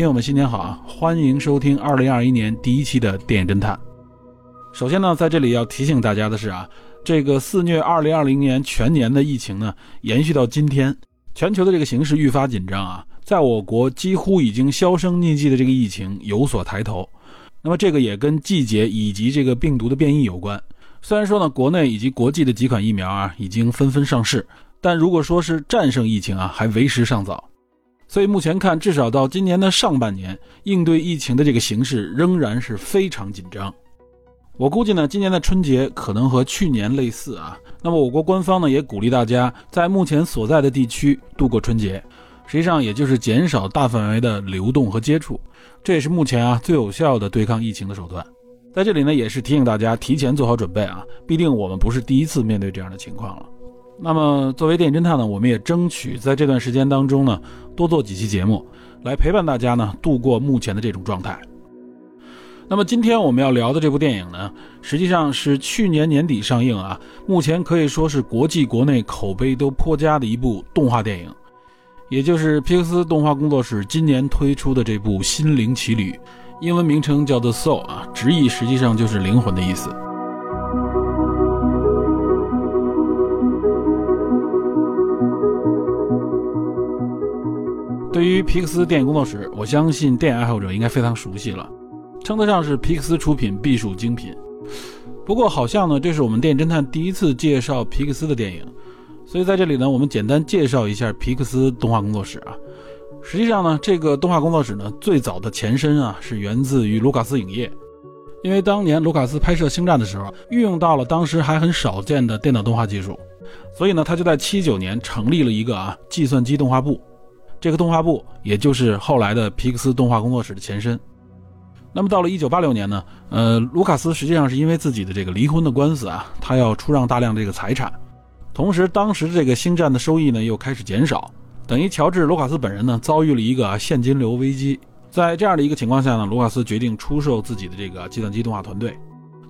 听友们，新年好啊！欢迎收听二零二一年第一期的电影侦探。首先呢，在这里要提醒大家的是啊，这个肆虐二零二零年全年的疫情呢，延续到今天，全球的这个形势愈发紧张啊，在我国几乎已经销声匿迹的这个疫情有所抬头。那么这个也跟季节以及这个病毒的变异有关。虽然说呢，国内以及国际的几款疫苗啊已经纷纷上市，但如果说是战胜疫情啊，还为时尚早。所以目前看，至少到今年的上半年，应对疫情的这个形势仍然是非常紧张。我估计呢，今年的春节可能和去年类似啊。那么我国官方呢也鼓励大家在目前所在的地区度过春节，实际上也就是减少大范围的流动和接触，这也是目前啊最有效的对抗疫情的手段。在这里呢，也是提醒大家提前做好准备啊，毕竟我们不是第一次面对这样的情况了。那么，作为电影侦探呢，我们也争取在这段时间当中呢，多做几期节目，来陪伴大家呢度过目前的这种状态。那么，今天我们要聊的这部电影呢，实际上是去年年底上映啊，目前可以说是国际国内口碑都颇佳的一部动画电影，也就是皮克斯动画工作室今年推出的这部《心灵奇旅》，英文名称叫做《Soul》啊，直译实际上就是灵魂的意思。对于皮克斯电影工作室，我相信电影爱好者应该非常熟悉了，称得上是皮克斯出品必属精品。不过好像呢，这是我们电影侦探第一次介绍皮克斯的电影，所以在这里呢，我们简单介绍一下皮克斯动画工作室啊。实际上呢，这个动画工作室呢，最早的前身啊，是源自于卢卡斯影业，因为当年卢卡斯拍摄《星战》的时候，运用到了当时还很少见的电脑动画技术，所以呢，他就在七九年成立了一个啊计算机动画部。这个动画部也就是后来的皮克斯动画工作室的前身。那么到了一九八六年呢，呃，卢卡斯实际上是因为自己的这个离婚的官司啊，他要出让大量这个财产，同时当时这个星战的收益呢又开始减少，等于乔治·卢卡斯本人呢遭遇了一个现金流危机。在这样的一个情况下呢，卢卡斯决定出售自己的这个计算机动画团队，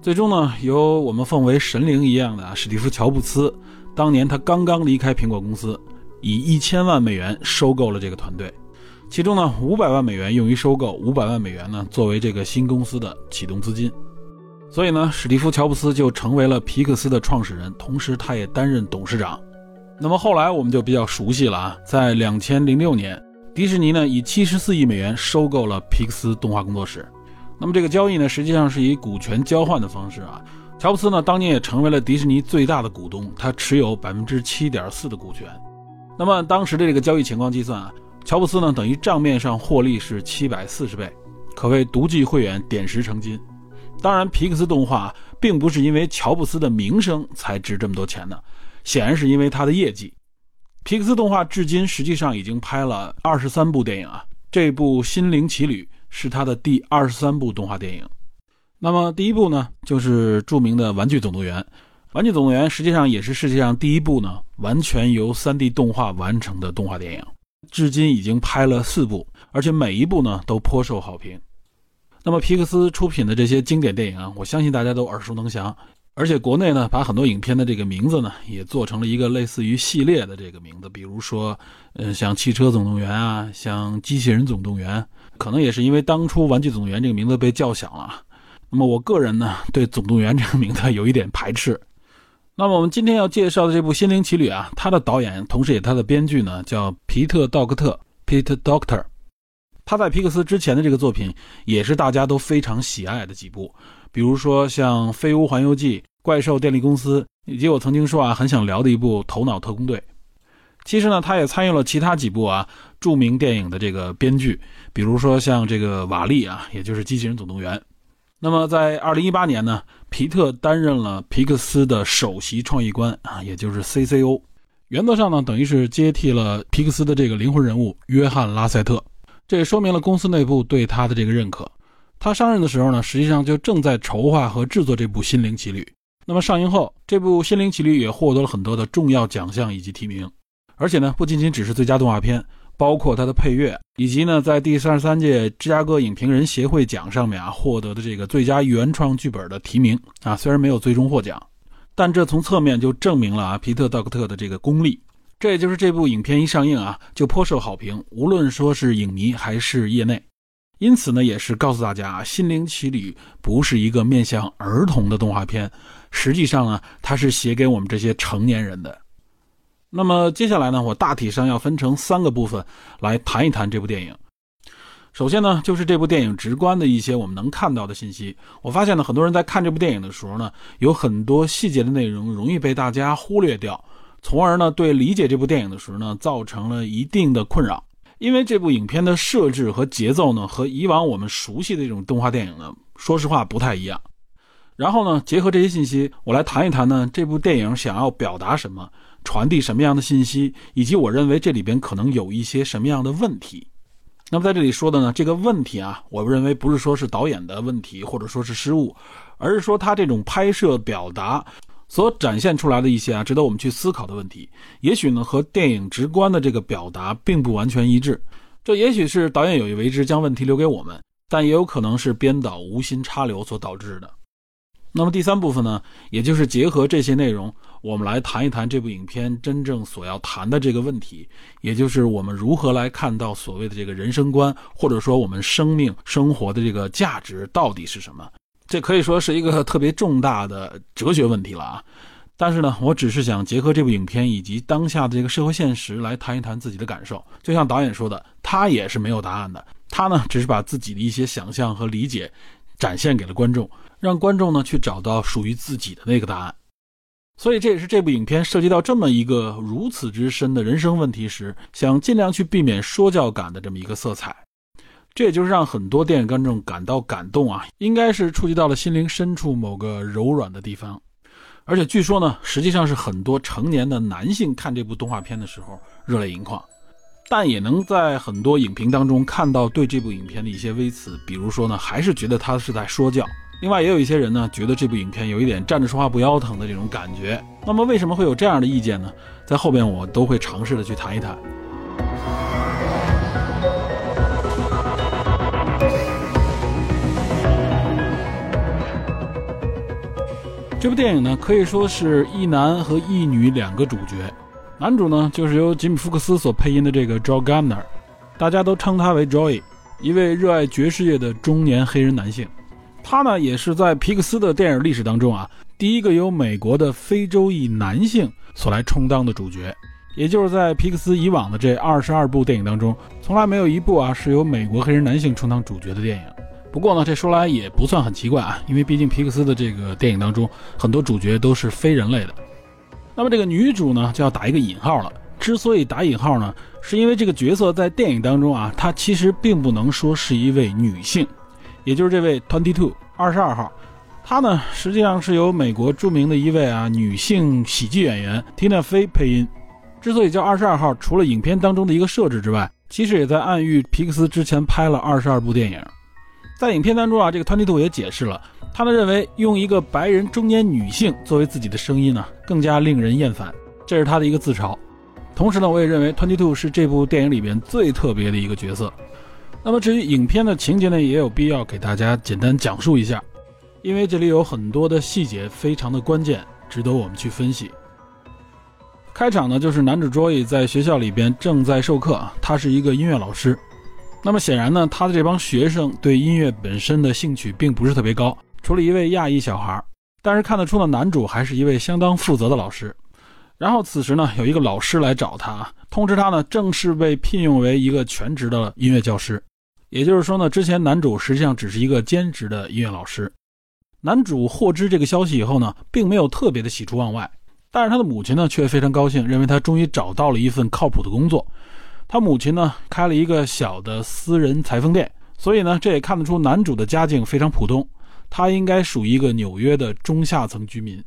最终呢由我们奉为神灵一样的史蒂夫·乔布斯，当年他刚刚离开苹果公司。以一千万美元收购了这个团队，其中呢五百万美元用于收购，五百万美元呢作为这个新公司的启动资金。所以呢，史蒂夫·乔布斯就成为了皮克斯的创始人，同时他也担任董事长。那么后来我们就比较熟悉了啊，在两千零六年，迪士尼呢以七十四亿美元收购了皮克斯动画工作室。那么这个交易呢，实际上是以股权交换的方式啊。乔布斯呢当年也成为了迪士尼最大的股东，他持有百分之七点四的股权。那么当时的这个交易情况计算啊，乔布斯呢等于账面上获利是七百四十倍，可谓独具慧眼，点石成金。当然，皮克斯动画并不是因为乔布斯的名声才值这么多钱的，显然是因为他的业绩。皮克斯动画至今实际上已经拍了二十三部电影啊，这部《心灵奇旅》是他的第二十三部动画电影。那么第一部呢，就是著名的《玩具总动员》。《玩具总动员》实际上也是世界上第一部呢完全由 3D 动画完成的动画电影，至今已经拍了四部，而且每一部呢都颇受好评。那么皮克斯出品的这些经典电影啊，我相信大家都耳熟能详，而且国内呢把很多影片的这个名字呢也做成了一个类似于系列的这个名字，比如说，嗯，像《汽车总动员》啊，像《机器人总动员》，可能也是因为当初《玩具总动员》这个名字被叫响了。那么我个人呢对“总动员”这个名字有一点排斥。那么我们今天要介绍的这部《心灵奇旅》啊，它的导演同时也他的编剧呢叫皮特·道克特 （Peter Doctor）。他在皮克斯之前的这个作品也是大家都非常喜爱的几部，比如说像《飞屋环游记》《怪兽电力公司》，以及我曾经说啊很想聊的一部《头脑特工队》。其实呢，他也参与了其他几部啊著名电影的这个编剧，比如说像这个瓦力啊，也就是《机器人总动员》。那么在二零一八年呢，皮特担任了皮克斯的首席创意官啊，也就是 CCO。原则上呢，等于是接替了皮克斯的这个灵魂人物约翰拉塞特。这也说明了公司内部对他的这个认可。他上任的时候呢，实际上就正在筹划和制作这部《心灵奇旅》。那么上映后，这部《心灵奇旅》也获得了很多的重要奖项以及提名，而且呢，不仅仅只是最佳动画片，包括它的配乐，以及呢，在第三十三届芝加哥影评人协会奖上面啊获得的这个最佳原创剧本的提名啊，虽然没有最终获奖，但这从侧面就证明了啊皮特·道克特的这个功力。这也就是这部影片一上映啊，就颇受好评，无论说是影迷还是业内。因此呢，也是告诉大家啊，《心灵奇旅》不是一个面向儿童的动画片，实际上呢，它是写给我们这些成年人的。那么接下来呢，我大体上要分成三个部分来谈一谈这部电影。首先呢，就是这部电影直观的一些我们能看到的信息。我发现呢，很多人在看这部电影的时候呢，有很多细节的内容容易被大家忽略掉，从而呢，对理解这部电影的时候呢，造成了一定的困扰。因为这部影片的设置和节奏呢，和以往我们熟悉的这种动画电影呢，说实话不太一样。然后呢，结合这些信息，我来谈一谈呢，这部电影想要表达什么，传递什么样的信息，以及我认为这里边可能有一些什么样的问题。那么在这里说的呢，这个问题啊，我认为不是说是导演的问题，或者说是失误，而是说他这种拍摄表达。所展现出来的一些啊，值得我们去思考的问题，也许呢和电影直观的这个表达并不完全一致。这也许是导演有意为之，将问题留给我们，但也有可能是编导无心插柳所导致的。那么第三部分呢，也就是结合这些内容，我们来谈一谈这部影片真正所要谈的这个问题，也就是我们如何来看到所谓的这个人生观，或者说我们生命生活的这个价值到底是什么。这可以说是一个特别重大的哲学问题了啊！但是呢，我只是想结合这部影片以及当下的这个社会现实来谈一谈自己的感受。就像导演说的，他也是没有答案的，他呢只是把自己的一些想象和理解展现给了观众，让观众呢去找到属于自己的那个答案。所以这也是这部影片涉及到这么一个如此之深的人生问题时，想尽量去避免说教感的这么一个色彩。这也就是让很多电影观众感到感动啊，应该是触及到了心灵深处某个柔软的地方，而且据说呢，实际上是很多成年的男性看这部动画片的时候热泪盈眶，但也能在很多影评当中看到对这部影片的一些微词，比如说呢，还是觉得他是在说教。另外，也有一些人呢，觉得这部影片有一点站着说话不腰疼的这种感觉。那么，为什么会有这样的意见呢？在后边我都会尝试的去谈一谈。这部电影呢，可以说是一男和一女两个主角。男主呢，就是由吉米·福克斯所配音的这个 Joe Gardner，大家都称他为 Joey，一位热爱爵士乐的中年黑人男性。他呢，也是在皮克斯的电影历史当中啊，第一个由美国的非洲裔男性所来充当的主角。也就是在皮克斯以往的这二十二部电影当中，从来没有一部啊是由美国黑人男性充当主角的电影。不过呢，这说来也不算很奇怪啊，因为毕竟皮克斯的这个电影当中，很多主角都是非人类的。那么这个女主呢，就要打一个引号了。之所以打引号呢，是因为这个角色在电影当中啊，她其实并不能说是一位女性，也就是这位 Twenty Two 二十二号，她呢实际上是由美国著名的一位啊女性喜剧演员 Tina Fey 配音。之所以叫二十二号，除了影片当中的一个设置之外，其实也在暗喻皮克斯之前拍了二十二部电影。在影片当中啊，这个 Twenty Two 也解释了，他呢认为用一个白人中年女性作为自己的声音呢，更加令人厌烦，这是他的一个自嘲。同时呢，我也认为 Twenty Two 是这部电影里边最特别的一个角色。那么至于影片的情节呢，也有必要给大家简单讲述一下，因为这里有很多的细节非常的关键，值得我们去分析。开场呢，就是男主 Joy 在学校里边正在授课，他是一个音乐老师。那么显然呢，他的这帮学生对音乐本身的兴趣并不是特别高，除了一位亚裔小孩。但是看得出呢，男主还是一位相当负责的老师。然后此时呢，有一个老师来找他，通知他呢正式被聘用为一个全职的音乐教师。也就是说呢，之前男主实际上只是一个兼职的音乐老师。男主获知这个消息以后呢，并没有特别的喜出望外，但是他的母亲呢却非常高兴，认为他终于找到了一份靠谱的工作。他母亲呢开了一个小的私人裁缝店，所以呢这也看得出男主的家境非常普通，他应该属于一个纽约的中下层居民。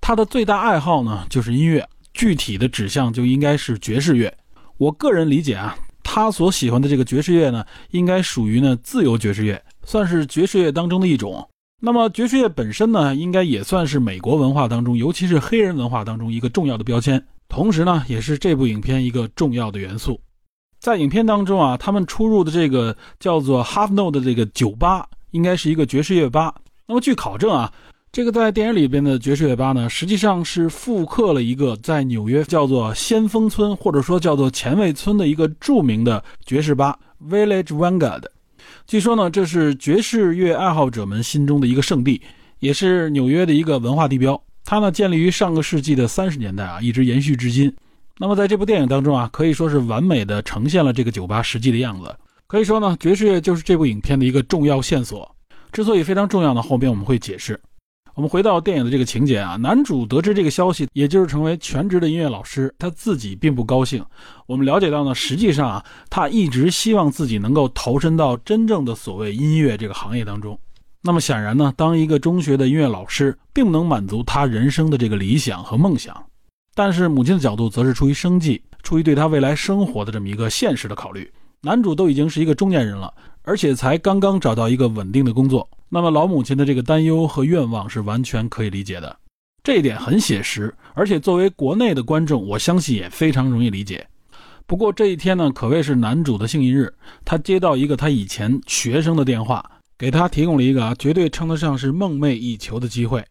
他的最大爱好呢就是音乐，具体的指向就应该是爵士乐。我个人理解啊，他所喜欢的这个爵士乐呢，应该属于呢自由爵士乐，算是爵士乐当中的一种。那么爵士乐本身呢，应该也算是美国文化当中，尤其是黑人文化当中一个重要的标签，同时呢，也是这部影片一个重要的元素。在影片当中啊，他们出入的这个叫做 Half Note 的这个酒吧，应该是一个爵士乐吧。那么据考证啊。这个在电影里边的爵士乐吧呢，实际上是复刻了一个在纽约叫做先锋村或者说叫做前卫村的一个著名的爵士吧 Village Vanguard。据说呢，这是爵士乐爱好者们心中的一个圣地，也是纽约的一个文化地标。它呢建立于上个世纪的三十年代啊，一直延续至今。那么在这部电影当中啊，可以说是完美的呈现了这个酒吧实际的样子。可以说呢，爵士乐就是这部影片的一个重要线索。之所以非常重要呢，后边我们会解释。我们回到电影的这个情节啊，男主得知这个消息，也就是成为全职的音乐老师，他自己并不高兴。我们了解到呢，实际上啊，他一直希望自己能够投身到真正的所谓音乐这个行业当中。那么显然呢，当一个中学的音乐老师，并不能满足他人生的这个理想和梦想。但是母亲的角度，则是出于生计，出于对他未来生活的这么一个现实的考虑。男主都已经是一个中年人了，而且才刚刚找到一个稳定的工作。那么老母亲的这个担忧和愿望是完全可以理解的，这一点很写实，而且作为国内的观众，我相信也非常容易理解。不过这一天呢，可谓是男主的幸运日，他接到一个他以前学生的电话，给他提供了一个啊绝对称得上是梦寐以求的机会。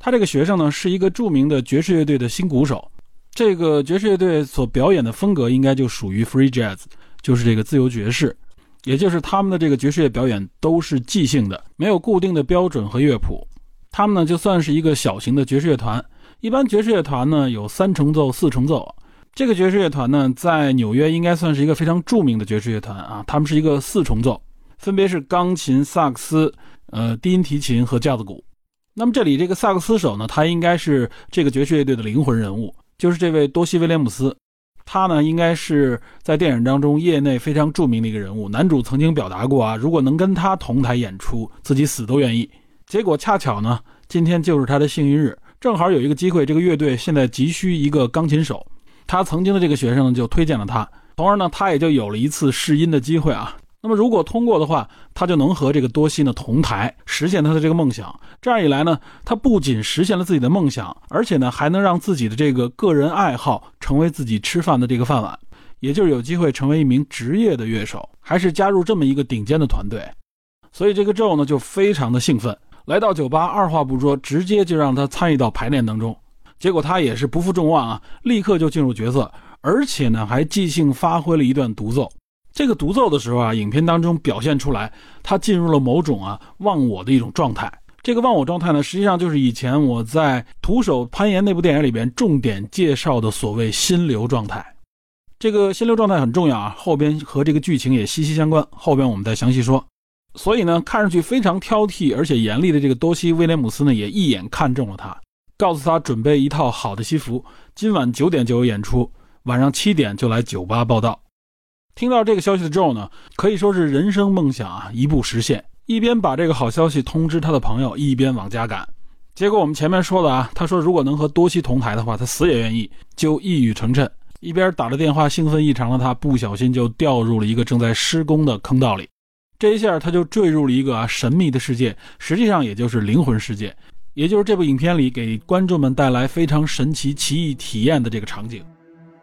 他这个学生呢，是一个著名的爵士乐队的新鼓手，这个爵士乐队所表演的风格应该就属于 free jazz，就是这个自由爵士。也就是他们的这个爵士乐表演都是即兴的，没有固定的标准和乐谱。他们呢就算是一个小型的爵士乐团。一般爵士乐团呢有三重奏、四重奏。这个爵士乐团呢在纽约应该算是一个非常著名的爵士乐团啊。他们是一个四重奏，分别是钢琴、萨克斯、呃低音提琴和架子鼓。那么这里这个萨克斯手呢，他应该是这个爵士乐队的灵魂人物，就是这位多西·威廉姆斯。他呢，应该是在电影当中业内非常著名的一个人物。男主曾经表达过啊，如果能跟他同台演出，自己死都愿意。结果恰巧呢，今天就是他的幸运日，正好有一个机会，这个乐队现在急需一个钢琴手。他曾经的这个学生就推荐了他，从而呢，他也就有了一次试音的机会啊。那么如果通过的话，他就能和这个多西呢同台，实现他的这个梦想。这样一来呢，他不仅实现了自己的梦想，而且呢，还能让自己的这个个人爱好成为自己吃饭的这个饭碗，也就是有机会成为一名职业的乐手，还是加入这么一个顶尖的团队。所以这个 Joe 呢就非常的兴奋，来到酒吧，二话不说，直接就让他参与到排练当中。结果他也是不负众望啊，立刻就进入角色，而且呢还即兴发挥了一段独奏。这个独奏的时候啊，影片当中表现出来，他进入了某种啊忘我的一种状态。这个忘我状态呢，实际上就是以前我在《徒手攀岩》那部电影里边重点介绍的所谓心流状态。这个心流状态很重要啊，后边和这个剧情也息息相关。后边我们再详细说。所以呢，看上去非常挑剔而且严厉的这个多西·威廉姆斯呢，也一眼看中了他，告诉他准备一套好的西服，今晚九点就有演出，晚上七点就来酒吧报道。听到这个消息的 Joe 呢，可以说是人生梦想啊一步实现。一边把这个好消息通知他的朋友，一边往家赶。结果我们前面说的啊，他说如果能和多西同台的话，他死也愿意，就一语成谶。一边打着电话兴奋异常的他，不小心就掉入了一个正在施工的坑道里。这一下他就坠入了一个啊神秘的世界，实际上也就是灵魂世界，也就是这部影片里给观众们带来非常神奇奇异体验的这个场景。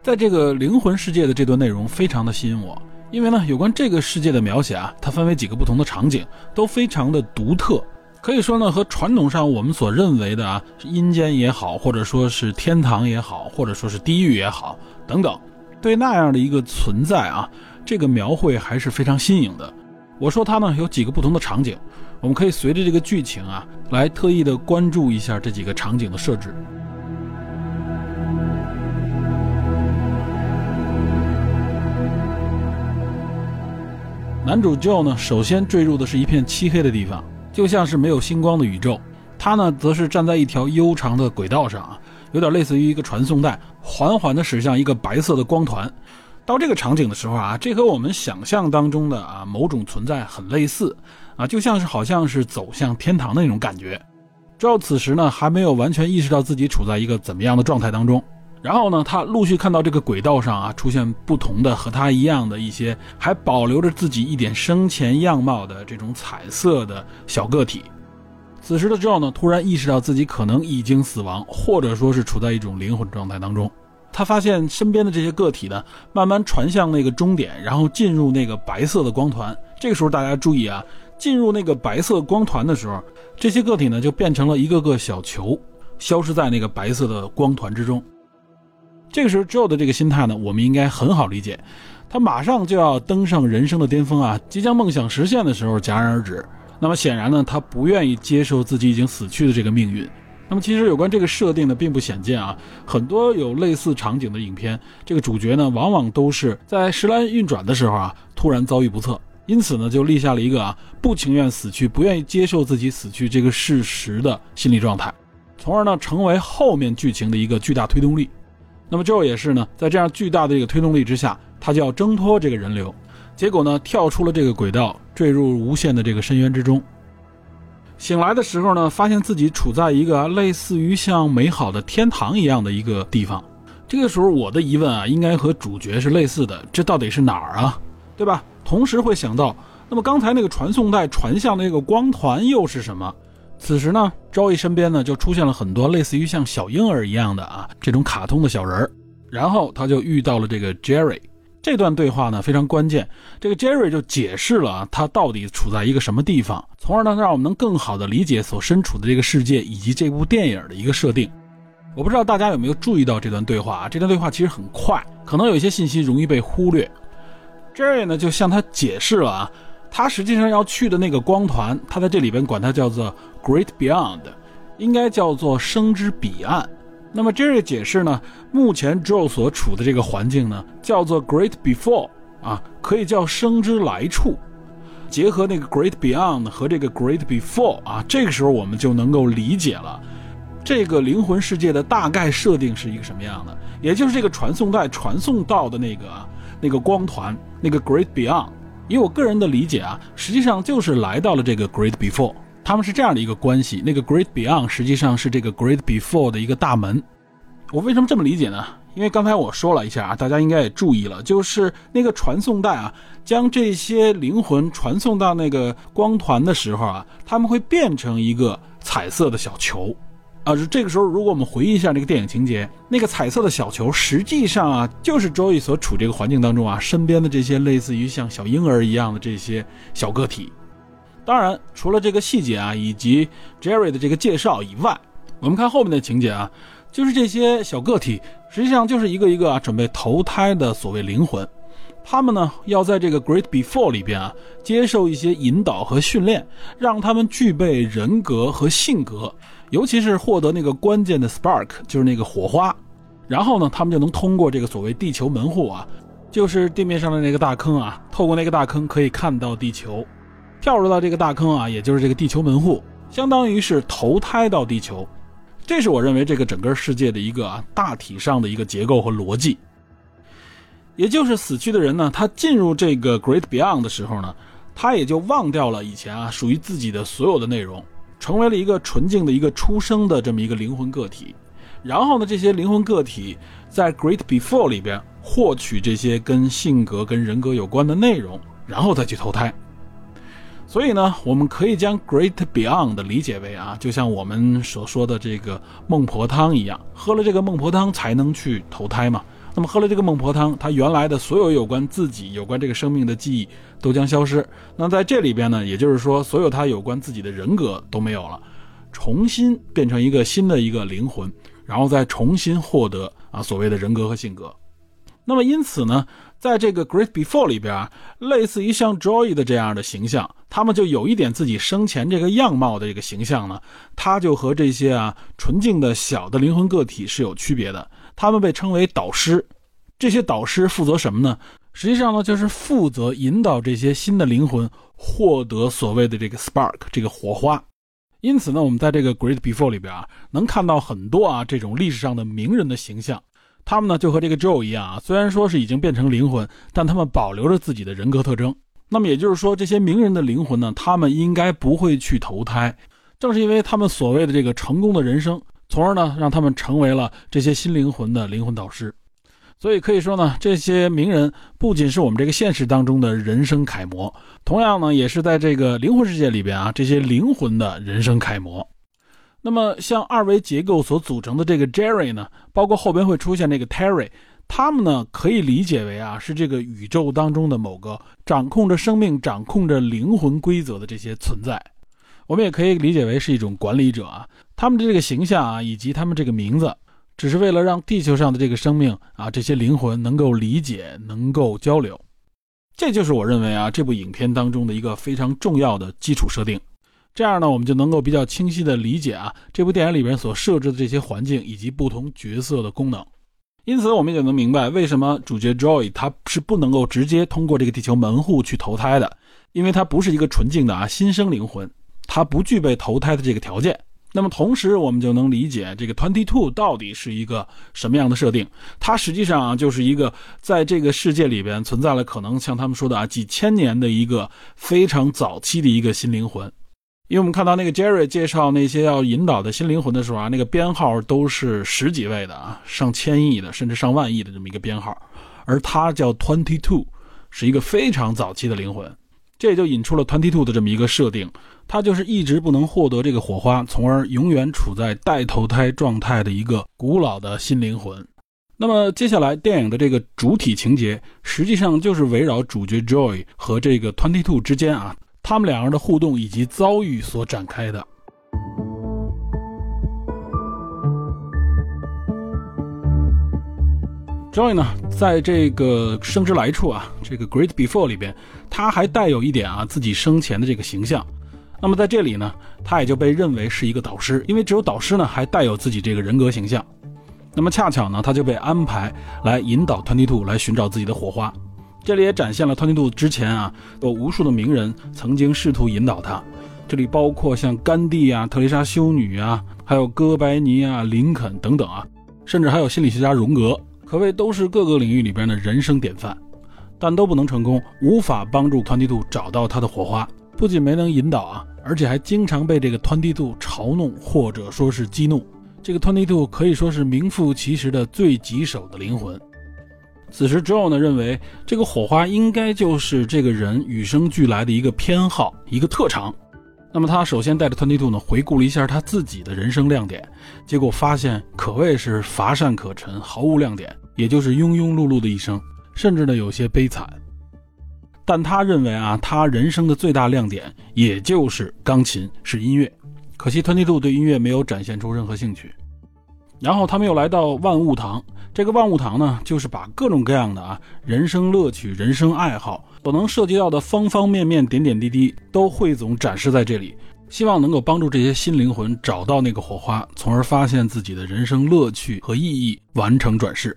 在这个灵魂世界的这段内容非常的吸引我，因为呢，有关这个世界的描写啊，它分为几个不同的场景，都非常的独特。可以说呢，和传统上我们所认为的啊，阴间也好，或者说是天堂也好，或者说是地狱也好，等等，对那样的一个存在啊，这个描绘还是非常新颖的。我说它呢有几个不同的场景，我们可以随着这个剧情啊，来特意的关注一下这几个场景的设置。男主 Joe 呢，首先坠入的是一片漆黑的地方，就像是没有星光的宇宙。他呢，则是站在一条悠长的轨道上啊，有点类似于一个传送带，缓缓地驶向一个白色的光团。到这个场景的时候啊，这和我们想象当中的啊某种存在很类似啊，就像是好像是走向天堂的那种感觉。Joe 此时呢，还没有完全意识到自己处在一个怎么样的状态当中。然后呢，他陆续看到这个轨道上啊出现不同的和他一样的一些还保留着自己一点生前样貌的这种彩色的小个体。此时的 Joe 呢，突然意识到自己可能已经死亡，或者说是处在一种灵魂状态当中。他发现身边的这些个体呢，慢慢传向那个终点，然后进入那个白色的光团。这个时候大家注意啊，进入那个白色光团的时候，这些个体呢就变成了一个个小球，消失在那个白色的光团之中。这个时候 Joe 的这个心态呢，我们应该很好理解。他马上就要登上人生的巅峰啊，即将梦想实现的时候戛然而止。那么显然呢，他不愿意接受自己已经死去的这个命运。那么其实有关这个设定呢，并不鲜见啊。很多有类似场景的影片，这个主角呢，往往都是在时来运转的时候啊，突然遭遇不测，因此呢，就立下了一个啊，不情愿死去，不愿意接受自己死去这个事实的心理状态，从而呢，成为后面剧情的一个巨大推动力。那么 Joe 也是呢，在这样巨大的这个推动力之下，他就要挣脱这个人流，结果呢，跳出了这个轨道，坠入无限的这个深渊之中。醒来的时候呢，发现自己处在一个类似于像美好的天堂一样的一个地方。这个时候，我的疑问啊，应该和主角是类似的，这到底是哪儿啊？对吧？同时会想到，那么刚才那个传送带传向那个光团又是什么？此时呢，周易身边呢就出现了很多类似于像小婴儿一样的啊这种卡通的小人儿，然后他就遇到了这个 Jerry。这段对话呢非常关键，这个 Jerry 就解释了他到底处在一个什么地方，从而呢让我们能更好的理解所身处的这个世界以及这部电影的一个设定。我不知道大家有没有注意到这段对话啊？这段对话其实很快，可能有一些信息容易被忽略。Jerry 呢就向他解释了啊，他实际上要去的那个光团，他在这里边管它叫做 Great Beyond，应该叫做生之彼岸。那么这是解释呢，目前 Joe 所处的这个环境呢，叫做 Great Before 啊，可以叫生之来处。结合那个 Great Beyond 和这个 Great Before 啊，这个时候我们就能够理解了，这个灵魂世界的大概设定是一个什么样的。也就是这个传送带传送到的那个那个光团，那个 Great Beyond，以我个人的理解啊，实际上就是来到了这个 Great Before。他们是这样的一个关系，那个 Great Beyond 实际上是这个 Great Before 的一个大门。我为什么这么理解呢？因为刚才我说了一下啊，大家应该也注意了，就是那个传送带啊，将这些灵魂传送到那个光团的时候啊，他们会变成一个彩色的小球。啊，这个时候如果我们回忆一下这个电影情节，那个彩色的小球实际上啊，就是周易所处这个环境当中啊，身边的这些类似于像小婴儿一样的这些小个体。当然，除了这个细节啊，以及 Jerry 的这个介绍以外，我们看后面的情节啊，就是这些小个体实际上就是一个一个啊准备投胎的所谓灵魂，他们呢要在这个 Great Before 里边啊接受一些引导和训练，让他们具备人格和性格，尤其是获得那个关键的 Spark，就是那个火花，然后呢，他们就能通过这个所谓地球门户啊，就是地面上的那个大坑啊，透过那个大坑可以看到地球。跳入到这个大坑啊，也就是这个地球门户，相当于是投胎到地球。这是我认为这个整个世界的一个啊大体上的一个结构和逻辑。也就是死去的人呢，他进入这个 Great Beyond 的时候呢，他也就忘掉了以前啊属于自己的所有的内容，成为了一个纯净的一个出生的这么一个灵魂个体。然后呢，这些灵魂个体在 Great Before 里边获取这些跟性格、跟人格有关的内容，然后再去投胎。所以呢，我们可以将 Great Beyond 理解为啊，就像我们所说的这个孟婆汤一样，喝了这个孟婆汤才能去投胎嘛。那么喝了这个孟婆汤，他原来的所有有关自己、有关这个生命的记忆都将消失。那在这里边呢，也就是说，所有他有关自己的人格都没有了，重新变成一个新的一个灵魂，然后再重新获得啊所谓的人格和性格。那么因此呢，在这个 Great Before 里边，类似于像 Joy 的这样的形象，他们就有一点自己生前这个样貌的这个形象呢，他就和这些啊纯净的小的灵魂个体是有区别的。他们被称为导师，这些导师负责什么呢？实际上呢，就是负责引导这些新的灵魂获得所谓的这个 Spark 这个火花。因此呢，我们在这个 Great Before 里边啊，能看到很多啊这种历史上的名人的形象。他们呢就和这个 Joe 一样啊，虽然说是已经变成灵魂，但他们保留着自己的人格特征。那么也就是说，这些名人的灵魂呢，他们应该不会去投胎。正是因为他们所谓的这个成功的人生，从而呢让他们成为了这些新灵魂的灵魂导师。所以可以说呢，这些名人不仅是我们这个现实当中的人生楷模，同样呢，也是在这个灵魂世界里边啊，这些灵魂的人生楷模。那么，像二维结构所组成的这个 Jerry 呢，包括后边会出现那个 Terry，他们呢可以理解为啊，是这个宇宙当中的某个掌控着生命、掌控着灵魂规则的这些存在。我们也可以理解为是一种管理者啊，他们的这个形象啊，以及他们这个名字。只是为了让地球上的这个生命啊，这些灵魂能够理解、能够交流，这就是我认为啊，这部影片当中的一个非常重要的基础设定。这样呢，我们就能够比较清晰地理解啊，这部电影里边所设置的这些环境以及不同角色的功能。因此，我们也能明白为什么主角 Joy 他是不能够直接通过这个地球门户去投胎的，因为他不是一个纯净的啊新生灵魂，他不具备投胎的这个条件。那么同时，我们就能理解这个 Twenty Two 到底是一个什么样的设定？它实际上，就是一个在这个世界里边存在了可能像他们说的啊几千年的一个非常早期的一个新灵魂。因为我们看到那个 Jerry 介绍那些要引导的新灵魂的时候啊，那个编号都是十几位的啊，上千亿的，甚至上万亿的这么一个编号，而它叫 Twenty Two，是一个非常早期的灵魂。这也就引出了 Twenty Two 的这么一个设定。他就是一直不能获得这个火花，从而永远处在待投胎状态的一个古老的新灵魂。那么接下来电影的这个主体情节，实际上就是围绕主角 Joy 和这个 Twenty Two 之间啊，他们两人的互动以及遭遇所展开的。Joy 呢，在这个生之来处啊，这个 Great Before 里边，他还带有一点啊自己生前的这个形象。那么在这里呢，他也就被认为是一个导师，因为只有导师呢还带有自己这个人格形象。那么恰巧呢，他就被安排来引导 Twenty Two 来寻找自己的火花。这里也展现了 Twenty Two 之前啊，有无数的名人曾经试图引导他。这里包括像甘地啊、特蕾莎修女啊，还有哥白尼啊、林肯等等啊，甚至还有心理学家荣格，可谓都是各个领域里边的人生典范，但都不能成功，无法帮助 Twenty Two 找到他的火花。不仅没能引导啊，而且还经常被这个 Twenty Two 嘲弄或者说是激怒。这个 Twenty Two 可以说是名副其实的最棘手的灵魂。此时 Joe 呢认为，这个火花应该就是这个人与生俱来的一个偏好，一个特长。那么他首先带着 Twenty Two 呢回顾了一下他自己的人生亮点，结果发现可谓是乏善可陈，毫无亮点，也就是庸庸碌碌的一生，甚至呢有些悲惨。但他认为啊，他人生的最大亮点也就是钢琴，是音乐。可惜 Twenty Two 对音乐没有展现出任何兴趣。然后他们又来到万物堂，这个万物堂呢，就是把各种各样的啊人生乐趣、人生爱好所能涉及到的方方面面、点点滴滴都汇总展示在这里，希望能够帮助这些新灵魂找到那个火花，从而发现自己的人生乐趣和意义，完成转世。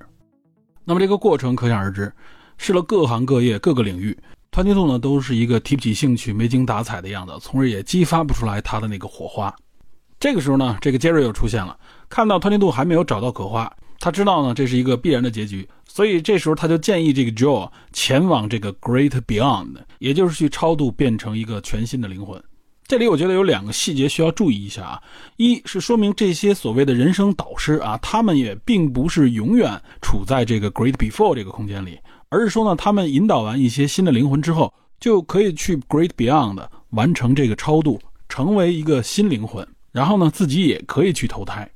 那么这个过程可想而知，试了各行各业、各个领域。团结度呢，都是一个提不起兴趣、没精打采的样子，从而也激发不出来他的那个火花。这个时候呢，这个杰瑞又出现了，看到团结度还没有找到可花，他知道呢这是一个必然的结局，所以这时候他就建议这个 Joe 前往这个 Great Beyond，也就是去超度，变成一个全新的灵魂。这里我觉得有两个细节需要注意一下啊，一是说明这些所谓的人生导师啊，他们也并不是永远处在这个 Great Before 这个空间里。而是说呢，他们引导完一些新的灵魂之后，就可以去 Great Beyond 完成这个超度，成为一个新灵魂，然后呢，自己也可以去投胎。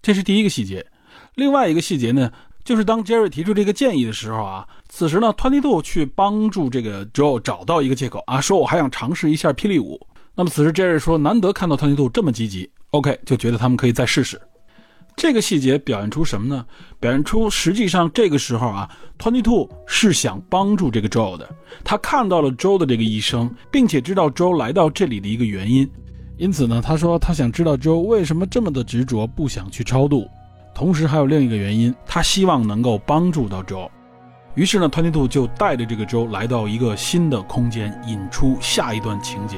这是第一个细节。另外一个细节呢，就是当 Jerry 提出这个建议的时候啊，此时呢，Twenty 导去帮助这个 Joe 找到一个借口啊，说我还想尝试一下霹雳舞。那么此时 Jerry 说，难得看到 Twenty Two 这么积极，OK，就觉得他们可以再试试。这个细节表现出什么呢？表现出实际上这个时候啊，Twenty Two 是想帮助这个 Joe 的。他看到了 Joe 的这个一生，并且知道 Joe 来到这里的一个原因，因此呢，他说他想知道 Joe 为什么这么的执着，不想去超度。同时还有另一个原因，他希望能够帮助到 Joe。于是呢，Twenty Two 就带着这个 Joe 来到一个新的空间，引出下一段情节。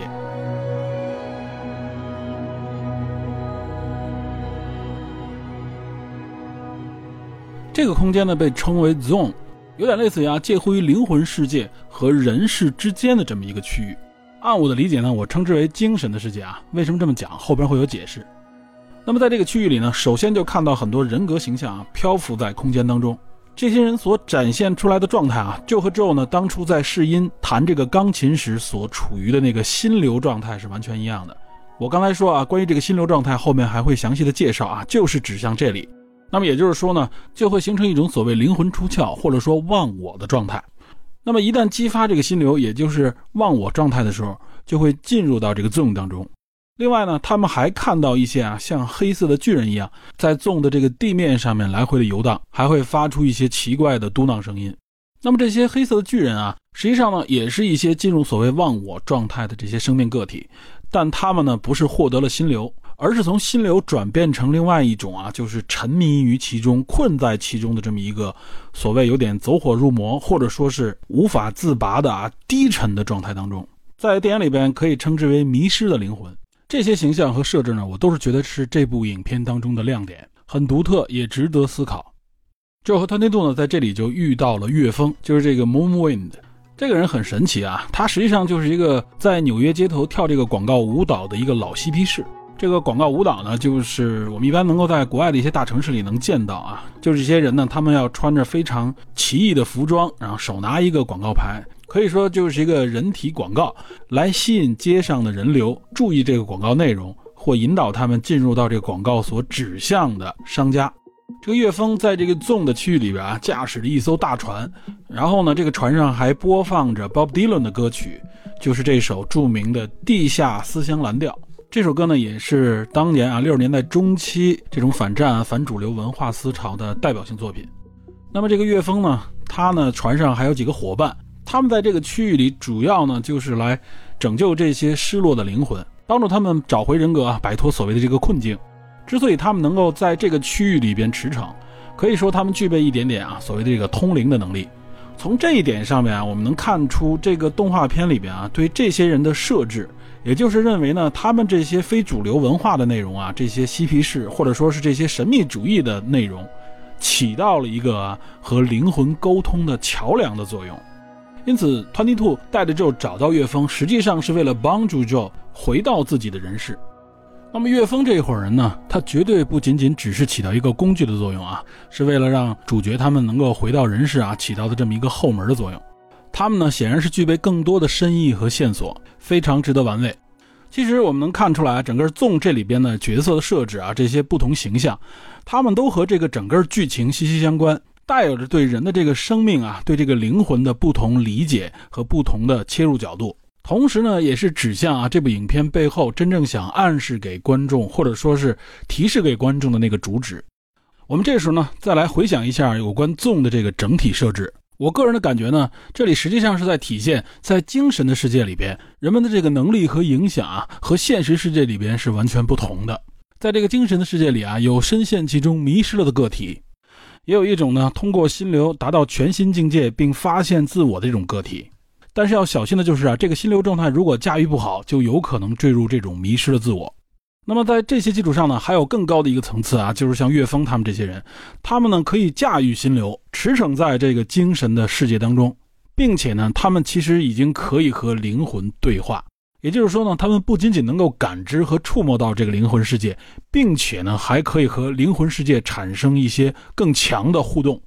这个空间呢被称为 Zone，有点类似于啊介乎于灵魂世界和人世之间的这么一个区域。按我的理解呢，我称之为精神的世界啊。为什么这么讲？后边会有解释。那么在这个区域里呢，首先就看到很多人格形象啊漂浮在空间当中。这些人所展现出来的状态啊，就和 Joe 呢当初在试音弹这个钢琴时所处于的那个心流状态是完全一样的。我刚才说啊，关于这个心流状态，后面还会详细的介绍啊，就是指向这里。那么也就是说呢，就会形成一种所谓灵魂出窍或者说忘我的状态。那么一旦激发这个心流，也就是忘我状态的时候，就会进入到这个作用当中。另外呢，他们还看到一些啊，像黑色的巨人一样，在纵的这个地面上面来回的游荡，还会发出一些奇怪的嘟囔声音。那么这些黑色的巨人啊，实际上呢，也是一些进入所谓忘我状态的这些生命个体，但他们呢，不是获得了心流，而是从心流转变成另外一种啊，就是沉迷于其中、困在其中的这么一个所谓有点走火入魔，或者说是无法自拔的啊低沉的状态当中，在电影里边可以称之为迷失的灵魂。这些形象和设置呢，我都是觉得是这部影片当中的亮点，很独特，也值得思考。这和团队度呢，在这里就遇到了岳峰，就是这个 Moonwind，这个人很神奇啊，他实际上就是一个在纽约街头跳这个广告舞蹈的一个老嬉皮士。这个广告舞蹈呢，就是我们一般能够在国外的一些大城市里能见到啊，就是这些人呢，他们要穿着非常奇异的服装，然后手拿一个广告牌。可以说就是一个人体广告，来吸引街上的人流注意这个广告内容，或引导他们进入到这个广告所指向的商家。这个岳峰在这个纵的区域里边啊，驾驶着一艘大船，然后呢，这个船上还播放着 Bob Dylan 的歌曲，就是这首著名的《地下思乡蓝调》。这首歌呢，也是当年啊六十年代中期这种反战啊、反主流文化思潮的代表性作品。那么这个岳峰呢，他呢船上还有几个伙伴。他们在这个区域里，主要呢就是来拯救这些失落的灵魂，帮助他们找回人格啊，摆脱所谓的这个困境。之所以他们能够在这个区域里边驰骋，可以说他们具备一点点啊所谓的这个通灵的能力。从这一点上面啊，我们能看出这个动画片里边啊对这些人的设置，也就是认为呢，他们这些非主流文化的内容啊，这些嬉皮士或者说是这些神秘主义的内容，起到了一个和灵魂沟通的桥梁的作用。因此，Twenty Two 带着 Joe 找到岳峰，实际上是为了帮助 Joe 回到自己的人世。那么，岳峰这一伙人呢？他绝对不仅仅只是起到一个工具的作用啊，是为了让主角他们能够回到人世啊，起到的这么一个后门的作用。他们呢，显然是具备更多的深意和线索，非常值得玩味。其实我们能看出来，整个纵这里边的角色的设置啊，这些不同形象，他们都和这个整个剧情息息相关。带有着对人的这个生命啊，对这个灵魂的不同理解和不同的切入角度，同时呢，也是指向啊这部影片背后真正想暗示给观众或者说是提示给观众的那个主旨。我们这时候呢，再来回想一下有关纵的这个整体设置，我个人的感觉呢，这里实际上是在体现在精神的世界里边，人们的这个能力和影响啊，和现实世界里边是完全不同的。在这个精神的世界里啊，有深陷其中迷失了的个体。也有一种呢，通过心流达到全新境界并发现自我的这种个体，但是要小心的就是啊，这个心流状态如果驾驭不好，就有可能坠入这种迷失的自我。那么在这些基础上呢，还有更高的一个层次啊，就是像岳峰他们这些人，他们呢可以驾驭心流，驰骋在这个精神的世界当中，并且呢，他们其实已经可以和灵魂对话。也就是说呢，他们不仅仅能够感知和触摸到这个灵魂世界，并且呢，还可以和灵魂世界产生一些更强的互动。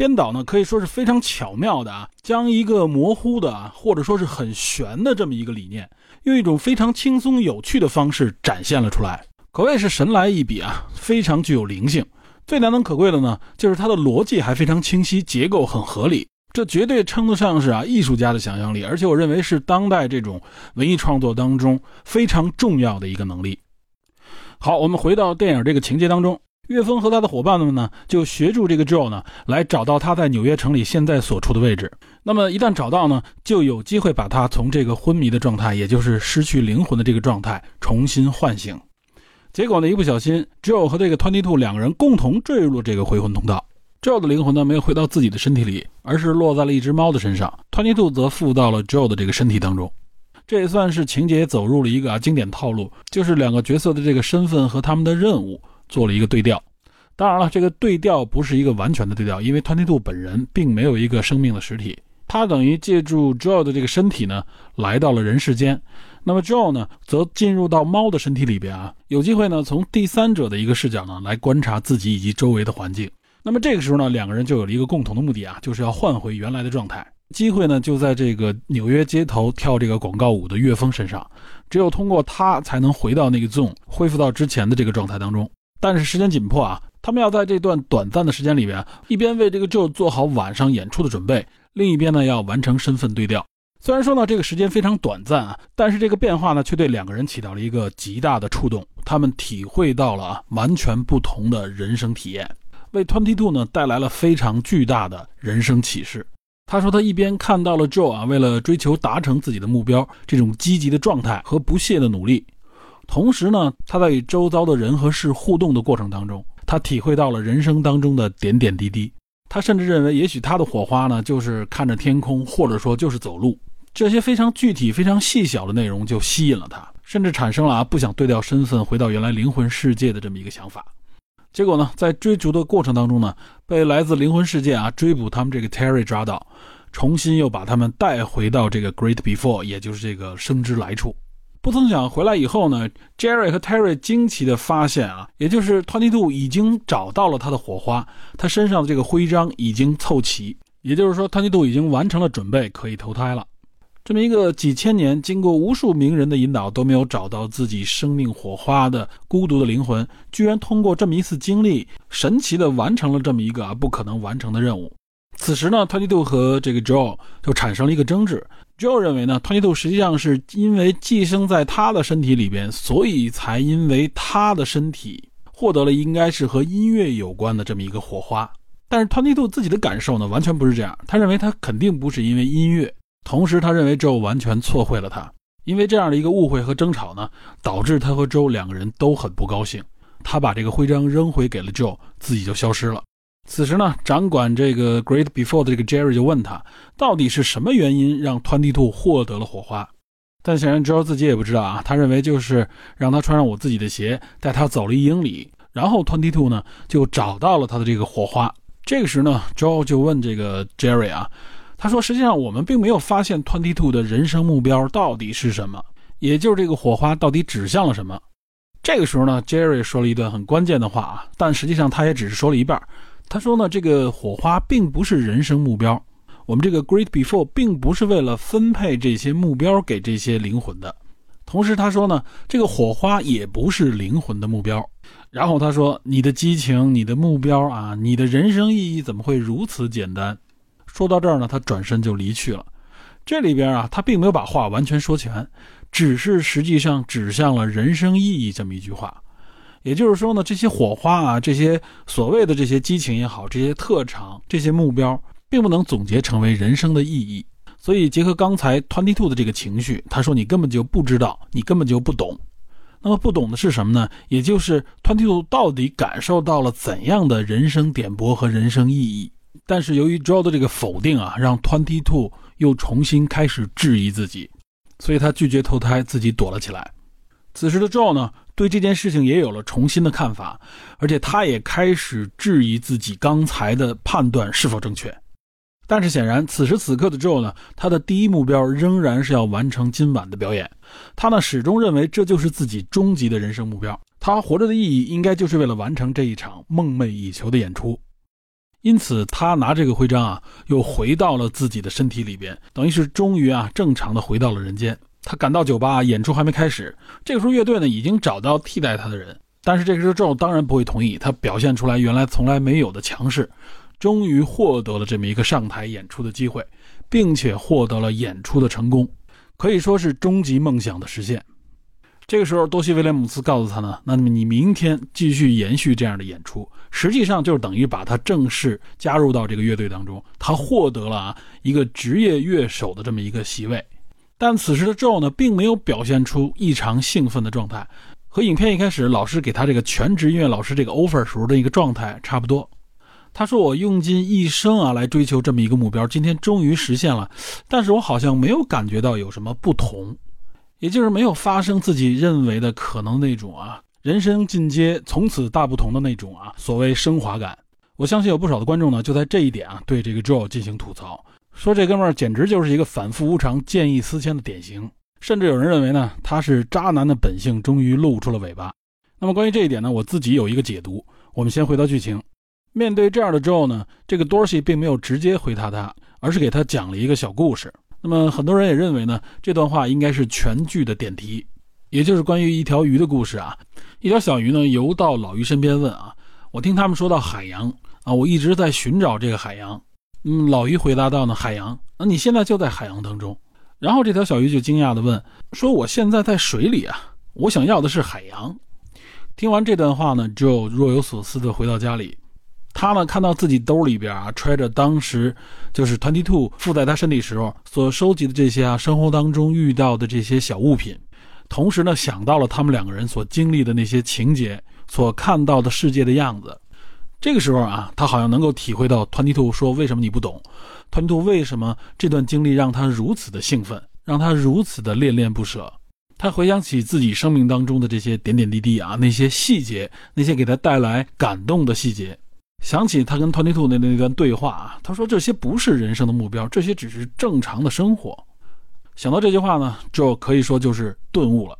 编导呢可以说是非常巧妙的啊，将一个模糊的啊或者说是很玄的这么一个理念，用一种非常轻松有趣的方式展现了出来，可谓是神来一笔啊，非常具有灵性。最难能可贵的呢，就是它的逻辑还非常清晰，结构很合理。这绝对称得上是啊艺术家的想象力，而且我认为是当代这种文艺创作当中非常重要的一个能力。好，我们回到电影这个情节当中，岳峰和他的伙伴们呢，就协助这个 Joe 呢，来找到他在纽约城里现在所处的位置。那么一旦找到呢，就有机会把他从这个昏迷的状态，也就是失去灵魂的这个状态重新唤醒。结果呢，一不小心，Joe 和这个 Twenty Two 两个人共同坠入了这个回魂通道。Joe 的灵魂呢，没有回到自己的身体里，而是落在了一只猫的身上。Twenty Two 则附到了 Joe 的这个身体当中。这也算是情节走入了一个啊经典套路，就是两个角色的这个身份和他们的任务做了一个对调。当然了，这个对调不是一个完全的对调，因为 Twenty Two 本人并没有一个生命的实体，他等于借助 Joe 的这个身体呢，来到了人世间。那么 Joe 呢，则进入到猫的身体里边啊，有机会呢，从第三者的一个视角呢，来观察自己以及周围的环境。那么这个时候呢，两个人就有了一个共同的目的啊，就是要换回原来的状态。机会呢，就在这个纽约街头跳这个广告舞的乐风身上。只有通过他，才能回到那个 zone，恢复到之前的这个状态当中。但是时间紧迫啊，他们要在这段短暂的时间里边，一边为这个 Joe 做好晚上演出的准备，另一边呢，要完成身份对调。虽然说呢，这个时间非常短暂啊，但是这个变化呢，却对两个人起到了一个极大的触动。他们体会到了啊，完全不同的人生体验，为 Twenty Two 呢带来了非常巨大的人生启示。他说，他一边看到了 Joe 啊，为了追求达成自己的目标，这种积极的状态和不懈的努力，同时呢，他在与周遭的人和事互动的过程当中，他体会到了人生当中的点点滴滴。他甚至认为，也许他的火花呢，就是看着天空，或者说就是走路。这些非常具体、非常细小的内容就吸引了他，甚至产生了啊不想对调身份、回到原来灵魂世界的这么一个想法。结果呢，在追逐的过程当中呢，被来自灵魂世界啊追捕他们这个 Terry 抓到，重新又把他们带回到这个 Great Before，也就是这个生之来处。不曾想回来以后呢，Jerry 和 Terry 惊奇的发现啊，也就是 Twenty Two 已经找到了他的火花，他身上的这个徽章已经凑齐，也就是说 Twenty Two 已经完成了准备，可以投胎了。这么一个几千年经过无数名人的引导都没有找到自己生命火花的孤独的灵魂，居然通过这么一次经历，神奇的完成了这么一个啊不可能完成的任务。此时呢，Twenty Two 和这个 Joe 就产生了一个争执。Joe 认为呢，Twenty Two 实际上是因为寄生在他的身体里边，所以才因为他的身体获得了应该是和音乐有关的这么一个火花。但是 Twenty Two 自己的感受呢，完全不是这样。他认为他肯定不是因为音乐。同时，他认为 Joe 完全错会了他，因为这样的一个误会和争吵呢，导致他和 Joe 两个人都很不高兴。他把这个徽章扔回给了 Joe，自己就消失了。此时呢，掌管这个 Great Before 的这个 Jerry 就问他，到底是什么原因让 Twenty Two 获得了火花？但显然 Joe 自己也不知道啊。他认为就是让他穿上我自己的鞋，带他走了一英里，然后 Twenty Two 呢就找到了他的这个火花。这个时呢，Joe 就问这个 Jerry 啊。他说：“实际上，我们并没有发现 Twenty Two 的人生目标到底是什么，也就是这个火花到底指向了什么。”这个时候呢，Jerry 说了一段很关键的话啊，但实际上他也只是说了一半。他说呢，这个火花并不是人生目标，我们这个 Great Before 并不是为了分配这些目标给这些灵魂的。同时，他说呢，这个火花也不是灵魂的目标。然后他说：“你的激情，你的目标啊，你的人生意义怎么会如此简单？”说到这儿呢，他转身就离去了。这里边啊，他并没有把话完全说全，只是实际上指向了人生意义这么一句话。也就是说呢，这些火花啊，这些所谓的这些激情也好，这些特长、这些目标，并不能总结成为人生的意义。所以结合刚才 Twenty Two 的这个情绪，他说你根本就不知道，你根本就不懂。那么不懂的是什么呢？也就是 Twenty Two 到底感受到了怎样的人生点拨和人生意义？但是由于 Joe 的这个否定啊，让 Twenty Two 又重新开始质疑自己，所以他拒绝投胎，自己躲了起来。此时的 Joe 呢，对这件事情也有了重新的看法，而且他也开始质疑自己刚才的判断是否正确。但是显然，此时此刻的 Joe 呢，他的第一目标仍然是要完成今晚的表演。他呢，始终认为这就是自己终极的人生目标。他活着的意义，应该就是为了完成这一场梦寐以求的演出。因此，他拿这个徽章啊，又回到了自己的身体里边，等于是终于啊，正常的回到了人间。他赶到酒吧，演出还没开始。这个时候，乐队呢已经找到替代他的人，但是这个时候，Joe 当然不会同意。他表现出来原来从来没有的强势，终于获得了这么一个上台演出的机会，并且获得了演出的成功，可以说是终极梦想的实现。这个时候，多西·威廉姆斯告诉他呢：“那么你明天继续延续这样的演出，实际上就是等于把他正式加入到这个乐队当中，他获得了啊一个职业乐手的这么一个席位。但此时的 Joe 呢，并没有表现出异常兴奋的状态，和影片一开始老师给他这个全职音乐老师这个 offer 时候的一个状态差不多。他说：‘我用尽一生啊来追求这么一个目标，今天终于实现了，但是我好像没有感觉到有什么不同。’”也就是没有发生自己认为的可能那种啊，人生进阶从此大不同的那种啊，所谓升华感。我相信有不少的观众呢，就在这一点啊，对这个 Joe 进行吐槽，说这哥们儿简直就是一个反复无常、见异思迁的典型，甚至有人认为呢，他是渣男的本性终于露出了尾巴。那么关于这一点呢，我自己有一个解读。我们先回到剧情，面对这样的 Joe 呢，这个 Dorsey 并没有直接回答他，而是给他讲了一个小故事。那么很多人也认为呢，这段话应该是全剧的点题，也就是关于一条鱼的故事啊。一条小鱼呢游到老鱼身边问啊：“我听他们说到海洋啊，我一直在寻找这个海洋。”嗯，老鱼回答道呢：“海洋，那你现在就在海洋当中。”然后这条小鱼就惊讶地问：“说我现在在水里啊，我想要的是海洋。”听完这段话呢，Joe 若有所思地回到家里。他呢看到自己兜里边啊揣着当时就是 Twenty Two 附在他身体时候所收集的这些啊生活当中遇到的这些小物品，同时呢想到了他们两个人所经历的那些情节，所看到的世界的样子。这个时候啊，他好像能够体会到 Twenty Two 说为什么你不懂，Twenty Two 为什么这段经历让他如此的兴奋，让他如此的恋恋不舍。他回想起自己生命当中的这些点点滴滴啊，那些细节，那些给他带来感动的细节。想起他跟 Twenty Two 的那段对话啊，他说这些不是人生的目标，这些只是正常的生活。想到这句话呢，就可以说就是顿悟了。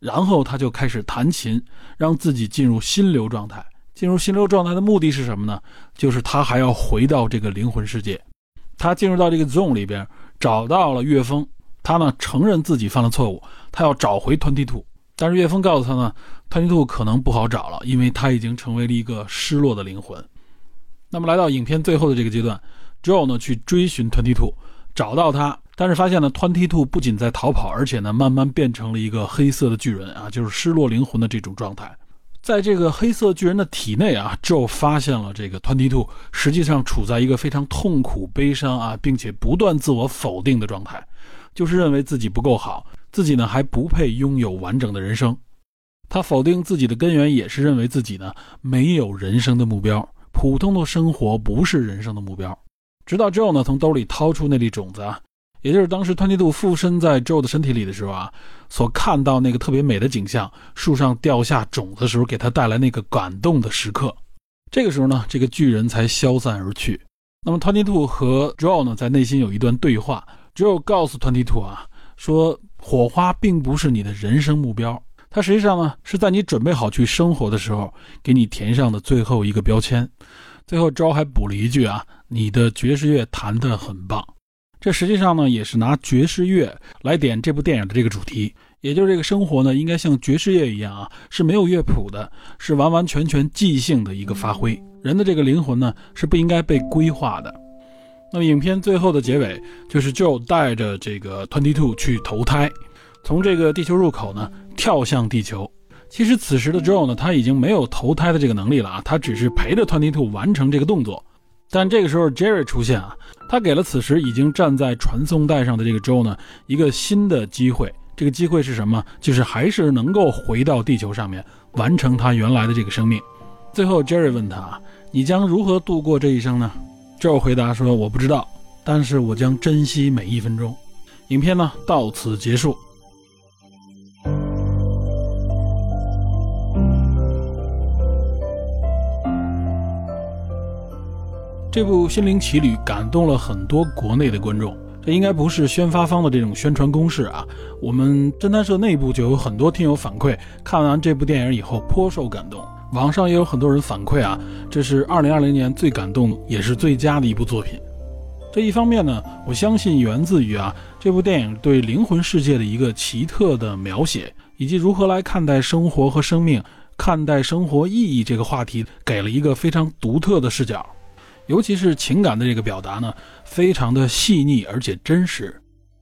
然后他就开始弹琴，让自己进入心流状态。进入心流状态的目的是什么呢？就是他还要回到这个灵魂世界。他进入到这个 zone 里边，找到了岳峰。他呢承认自己犯了错误，他要找回 Twenty Two。但是岳峰告诉他呢，Twenty Two 可能不好找了，因为他已经成为了一个失落的灵魂。那么来到影片最后的这个阶段，Joe 呢去追寻 Twenty Two，找到他，但是发现呢，Twenty Two 不仅在逃跑，而且呢慢慢变成了一个黑色的巨人啊，就是失落灵魂的这种状态。在这个黑色巨人的体内啊，Joe 发现了这个 Twenty Two 实际上处在一个非常痛苦、悲伤啊，并且不断自我否定的状态，就是认为自己不够好。自己呢还不配拥有完整的人生，他否定自己的根源也是认为自己呢没有人生的目标，普通的生活不是人生的目标。直到 Joe 呢从兜里掏出那粒种子啊，也就是当时 Twenty Two 附身在 Joe 的身体里的时候啊，所看到那个特别美的景象，树上掉下种子时候给他带来那个感动的时刻。这个时候呢，这个巨人才消散而去。那么 Twenty Two 和 Joe 呢在内心有一段对话，Joe 告诉 Twenty Two 啊说。火花并不是你的人生目标，它实际上呢是在你准备好去生活的时候给你填上的最后一个标签。最后招还补了一句啊，你的爵士乐弹得很棒。这实际上呢也是拿爵士乐来点这部电影的这个主题，也就是这个生活呢应该像爵士乐一样啊，是没有乐谱的，是完完全全即兴的一个发挥。人的这个灵魂呢是不应该被规划的。那么影片最后的结尾就是 Joe 带着这个 Twenty Two 去投胎，从这个地球入口呢跳向地球。其实此时的 Joe 呢他已经没有投胎的这个能力了啊，他只是陪着 Twenty Two 完成这个动作。但这个时候 Jerry 出现啊，他给了此时已经站在传送带上的这个 Joe 呢一个新的机会。这个机会是什么？就是还是能够回到地球上面完成他原来的这个生命。最后 Jerry 问他：“你将如何度过这一生呢？” Joe 回答说：“我不知道，但是我将珍惜每一分钟。”影片呢到此结束。这部《心灵奇旅》感动了很多国内的观众，这应该不是宣发方的这种宣传攻势啊。我们侦探社内部就有很多听友反馈，看完这部电影以后颇受感动。网上也有很多人反馈啊，这是二零二零年最感动也是最佳的一部作品。这一方面呢，我相信源自于啊这部电影对灵魂世界的一个奇特的描写，以及如何来看待生活和生命、看待生活意义这个话题，给了一个非常独特的视角。尤其是情感的这个表达呢，非常的细腻而且真实。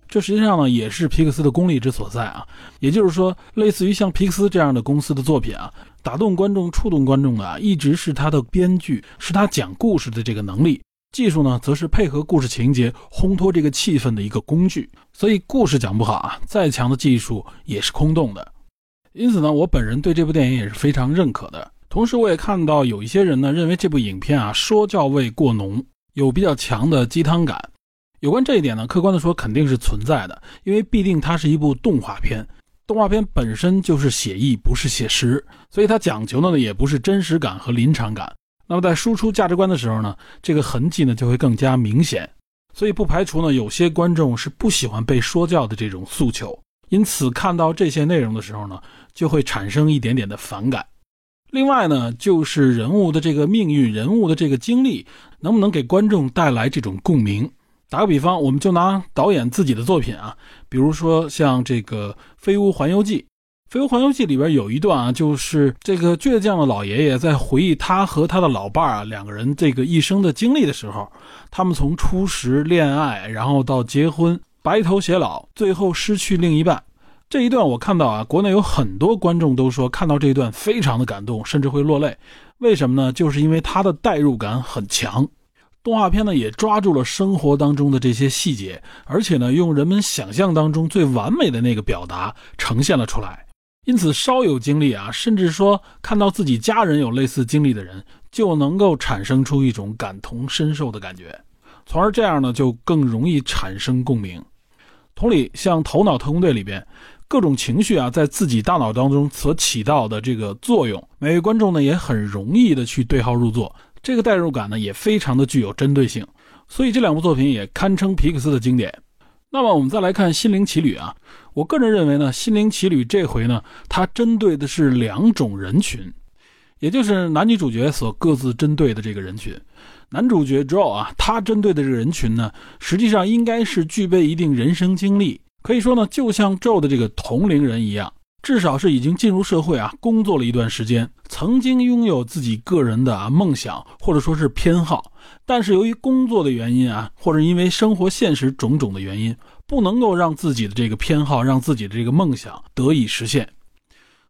这实际上呢，也是皮克斯的功力之所在啊。也就是说，类似于像皮克斯这样的公司的作品啊。打动观众、触动观众的啊，一直是他的编剧，是他讲故事的这个能力。技术呢，则是配合故事情节烘托这个气氛的一个工具。所以故事讲不好啊，再强的技术也是空洞的。因此呢，我本人对这部电影也是非常认可的。同时，我也看到有一些人呢，认为这部影片啊，说教味过浓，有比较强的鸡汤感。有关这一点呢，客观的说肯定是存在的，因为必定它是一部动画片。动画片本身就是写意，不是写实，所以它讲求的呢也不是真实感和临场感。那么在输出价值观的时候呢，这个痕迹呢就会更加明显。所以不排除呢有些观众是不喜欢被说教的这种诉求，因此看到这些内容的时候呢，就会产生一点点的反感。另外呢，就是人物的这个命运、人物的这个经历，能不能给观众带来这种共鸣？打个比方，我们就拿导演自己的作品啊，比如说像这个《飞屋环游记》。《飞屋环游记》里边有一段啊，就是这个倔强的老爷爷在回忆他和他的老伴儿啊两个人这个一生的经历的时候，他们从初识恋爱，然后到结婚，白头偕老，最后失去另一半。这一段我看到啊，国内有很多观众都说看到这一段非常的感动，甚至会落泪。为什么呢？就是因为他的代入感很强。动画片呢也抓住了生活当中的这些细节，而且呢用人们想象当中最完美的那个表达呈现了出来。因此，稍有经历啊，甚至说看到自己家人有类似经历的人，就能够产生出一种感同身受的感觉，从而这样呢就更容易产生共鸣。同理，像《头脑特工队》里边各种情绪啊，在自己大脑当中所起到的这个作用，每位观众呢也很容易的去对号入座。这个代入感呢也非常的具有针对性，所以这两部作品也堪称皮克斯的经典。那么我们再来看《心灵奇旅》啊，我个人认为呢，《心灵奇旅》这回呢，它针对的是两种人群，也就是男女主角所各自针对的这个人群。男主角 Joe 啊，他针对的这个人群呢，实际上应该是具备一定人生经历，可以说呢，就像 Joe 的这个同龄人一样。至少是已经进入社会啊，工作了一段时间，曾经拥有自己个人的啊梦想或者说是偏好，但是由于工作的原因啊，或者因为生活现实种种的原因，不能够让自己的这个偏好，让自己的这个梦想得以实现。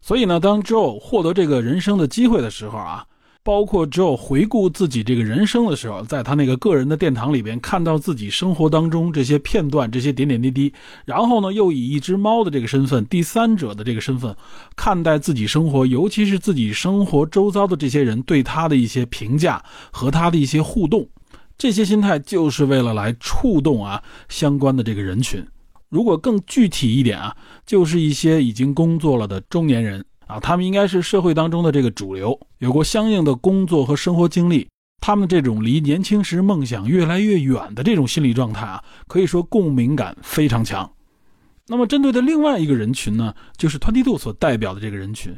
所以呢，当 Joe 获得这个人生的机会的时候啊。包括只有回顾自己这个人生的时候，在他那个个人的殿堂里边，看到自己生活当中这些片段、这些点点滴滴，然后呢，又以一只猫的这个身份、第三者的这个身份，看待自己生活，尤其是自己生活周遭的这些人对他的一些评价和他的一些互动，这些心态就是为了来触动啊相关的这个人群。如果更具体一点啊，就是一些已经工作了的中年人。啊，他们应该是社会当中的这个主流，有过相应的工作和生活经历，他们这种离年轻时梦想越来越远的这种心理状态啊，可以说共鸣感非常强。那么针对的另外一个人群呢，就是 Twenty Two 所代表的这个人群。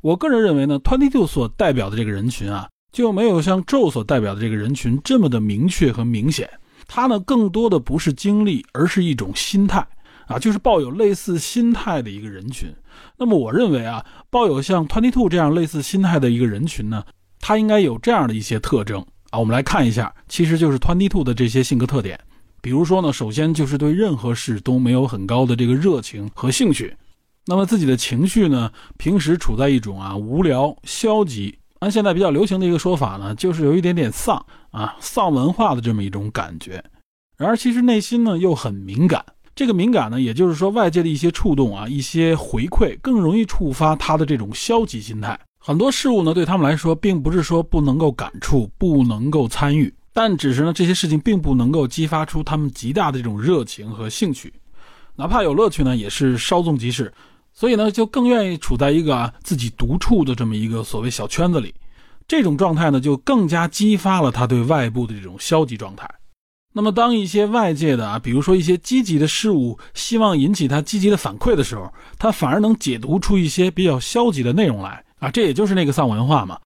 我个人认为呢，Twenty Two 所代表的这个人群啊，就没有像 Joe 所代表的这个人群这么的明确和明显。他呢，更多的不是经历，而是一种心态。啊，就是抱有类似心态的一个人群。那么，我认为啊，抱有像 Twenty Two 这样类似心态的一个人群呢，他应该有这样的一些特征啊。我们来看一下，其实就是 Twenty Two 的这些性格特点。比如说呢，首先就是对任何事都没有很高的这个热情和兴趣。那么自己的情绪呢，平时处在一种啊无聊、消极，按现在比较流行的一个说法呢，就是有一点点丧啊丧文化的这么一种感觉。然而，其实内心呢又很敏感。这个敏感呢，也就是说，外界的一些触动啊，一些回馈，更容易触发他的这种消极心态。很多事物呢，对他们来说，并不是说不能够感触、不能够参与，但只是呢，这些事情并不能够激发出他们极大的这种热情和兴趣，哪怕有乐趣呢，也是稍纵即逝。所以呢，就更愿意处在一个自己独处的这么一个所谓小圈子里。这种状态呢，就更加激发了他对外部的这种消极状态。那么，当一些外界的啊，比如说一些积极的事物，希望引起他积极的反馈的时候，他反而能解读出一些比较消极的内容来啊，这也就是那个丧文化嘛。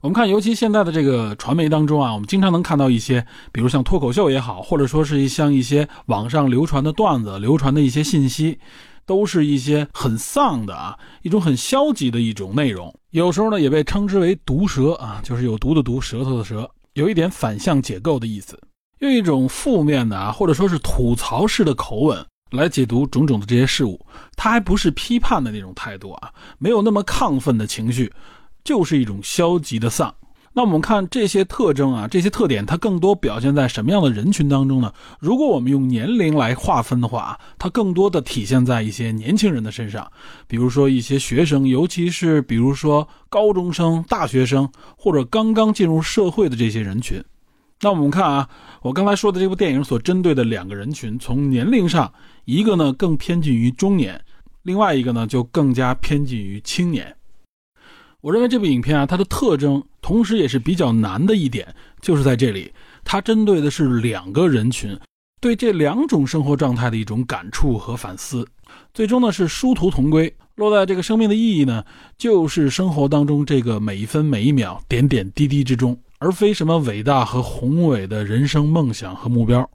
我们看，尤其现在的这个传媒当中啊，我们经常能看到一些，比如像脱口秀也好，或者说是像一些网上流传的段子、流传的一些信息，都是一些很丧的啊，一种很消极的一种内容。有时候呢，也被称之为毒舌啊，就是有毒的毒，舌头的舌，有一点反向解构的意思。用一种负面的啊，或者说是吐槽式的口吻来解读种种的这些事物，他还不是批判的那种态度啊，没有那么亢奋的情绪，就是一种消极的丧。那我们看这些特征啊，这些特点，它更多表现在什么样的人群当中呢？如果我们用年龄来划分的话，它更多的体现在一些年轻人的身上，比如说一些学生，尤其是比如说高中生、大学生或者刚刚进入社会的这些人群。那我们看啊，我刚才说的这部电影所针对的两个人群，从年龄上，一个呢更偏近于中年，另外一个呢就更加偏近于青年。我认为这部影片啊，它的特征，同时也是比较难的一点，就是在这里，它针对的是两个人群，对这两种生活状态的一种感触和反思，最终呢是殊途同归。落在这个生命的意义呢，就是生活当中这个每一分每一秒、点点滴滴之中，而非什么伟大和宏伟的人生梦想和目标。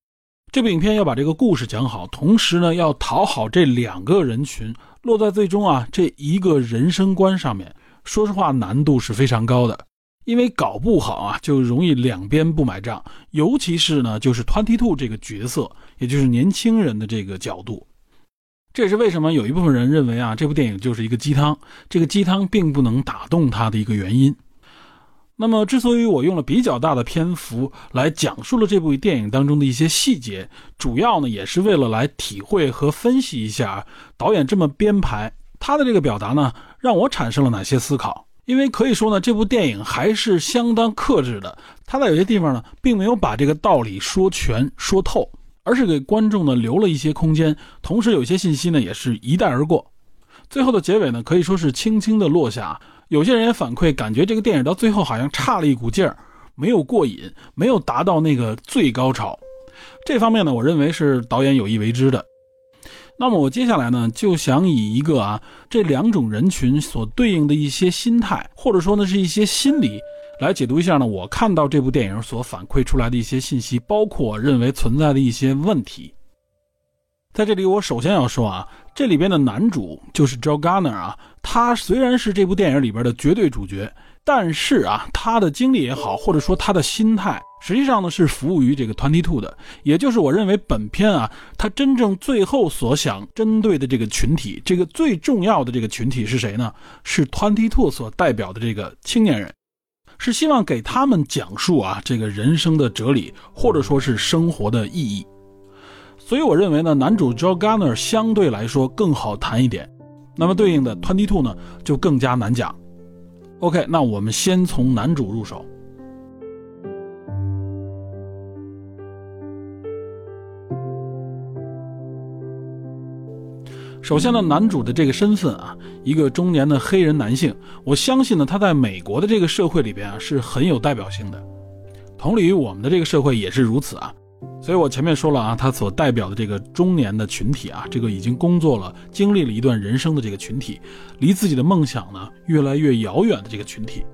这部影片要把这个故事讲好，同时呢要讨好这两个人群，落在最终啊这一个人生观上面，说实话难度是非常高的。因为搞不好啊，就容易两边不买账，尤其是呢，就是 Twenty Two 这个角色，也就是年轻人的这个角度，这也是为什么有一部分人认为啊，这部电影就是一个鸡汤，这个鸡汤并不能打动他的一个原因。那么，之所以我用了比较大的篇幅来讲述了这部电影当中的一些细节，主要呢也是为了来体会和分析一下导演这么编排他的这个表达呢，让我产生了哪些思考。因为可以说呢，这部电影还是相当克制的。他在有些地方呢，并没有把这个道理说全说透，而是给观众呢留了一些空间。同时，有些信息呢，也是一带而过。最后的结尾呢，可以说是轻轻的落下。有些人也反馈，感觉这个电影到最后好像差了一股劲儿，没有过瘾，没有达到那个最高潮。这方面呢，我认为是导演有意为之的。那么我接下来呢，就想以一个啊这两种人群所对应的一些心态，或者说呢是一些心理，来解读一下呢我看到这部电影所反馈出来的一些信息，包括认为存在的一些问题。在这里，我首先要说啊，这里边的男主就是 Joe Garner 啊，他虽然是这部电影里边的绝对主角。但是啊，他的经历也好，或者说他的心态，实际上呢是服务于这个 Twenty Two 的，也就是我认为本片啊，他真正最后所想针对的这个群体，这个最重要的这个群体是谁呢？是 Twenty Two 所代表的这个青年人，是希望给他们讲述啊这个人生的哲理，或者说是生活的意义。所以我认为呢，男主 Joe Garner 相对来说更好谈一点，那么对应的 Twenty Two 呢就更加难讲。OK，那我们先从男主入手。首先呢，男主的这个身份啊，一个中年的黑人男性，我相信呢，他在美国的这个社会里边啊，是很有代表性的。同理于我们的这个社会也是如此啊。所以我前面说了啊，他所代表的这个中年的群体啊，这个已经工作了、经历了一段人生的这个群体，离自己的梦想呢越来越遥远的这个群体，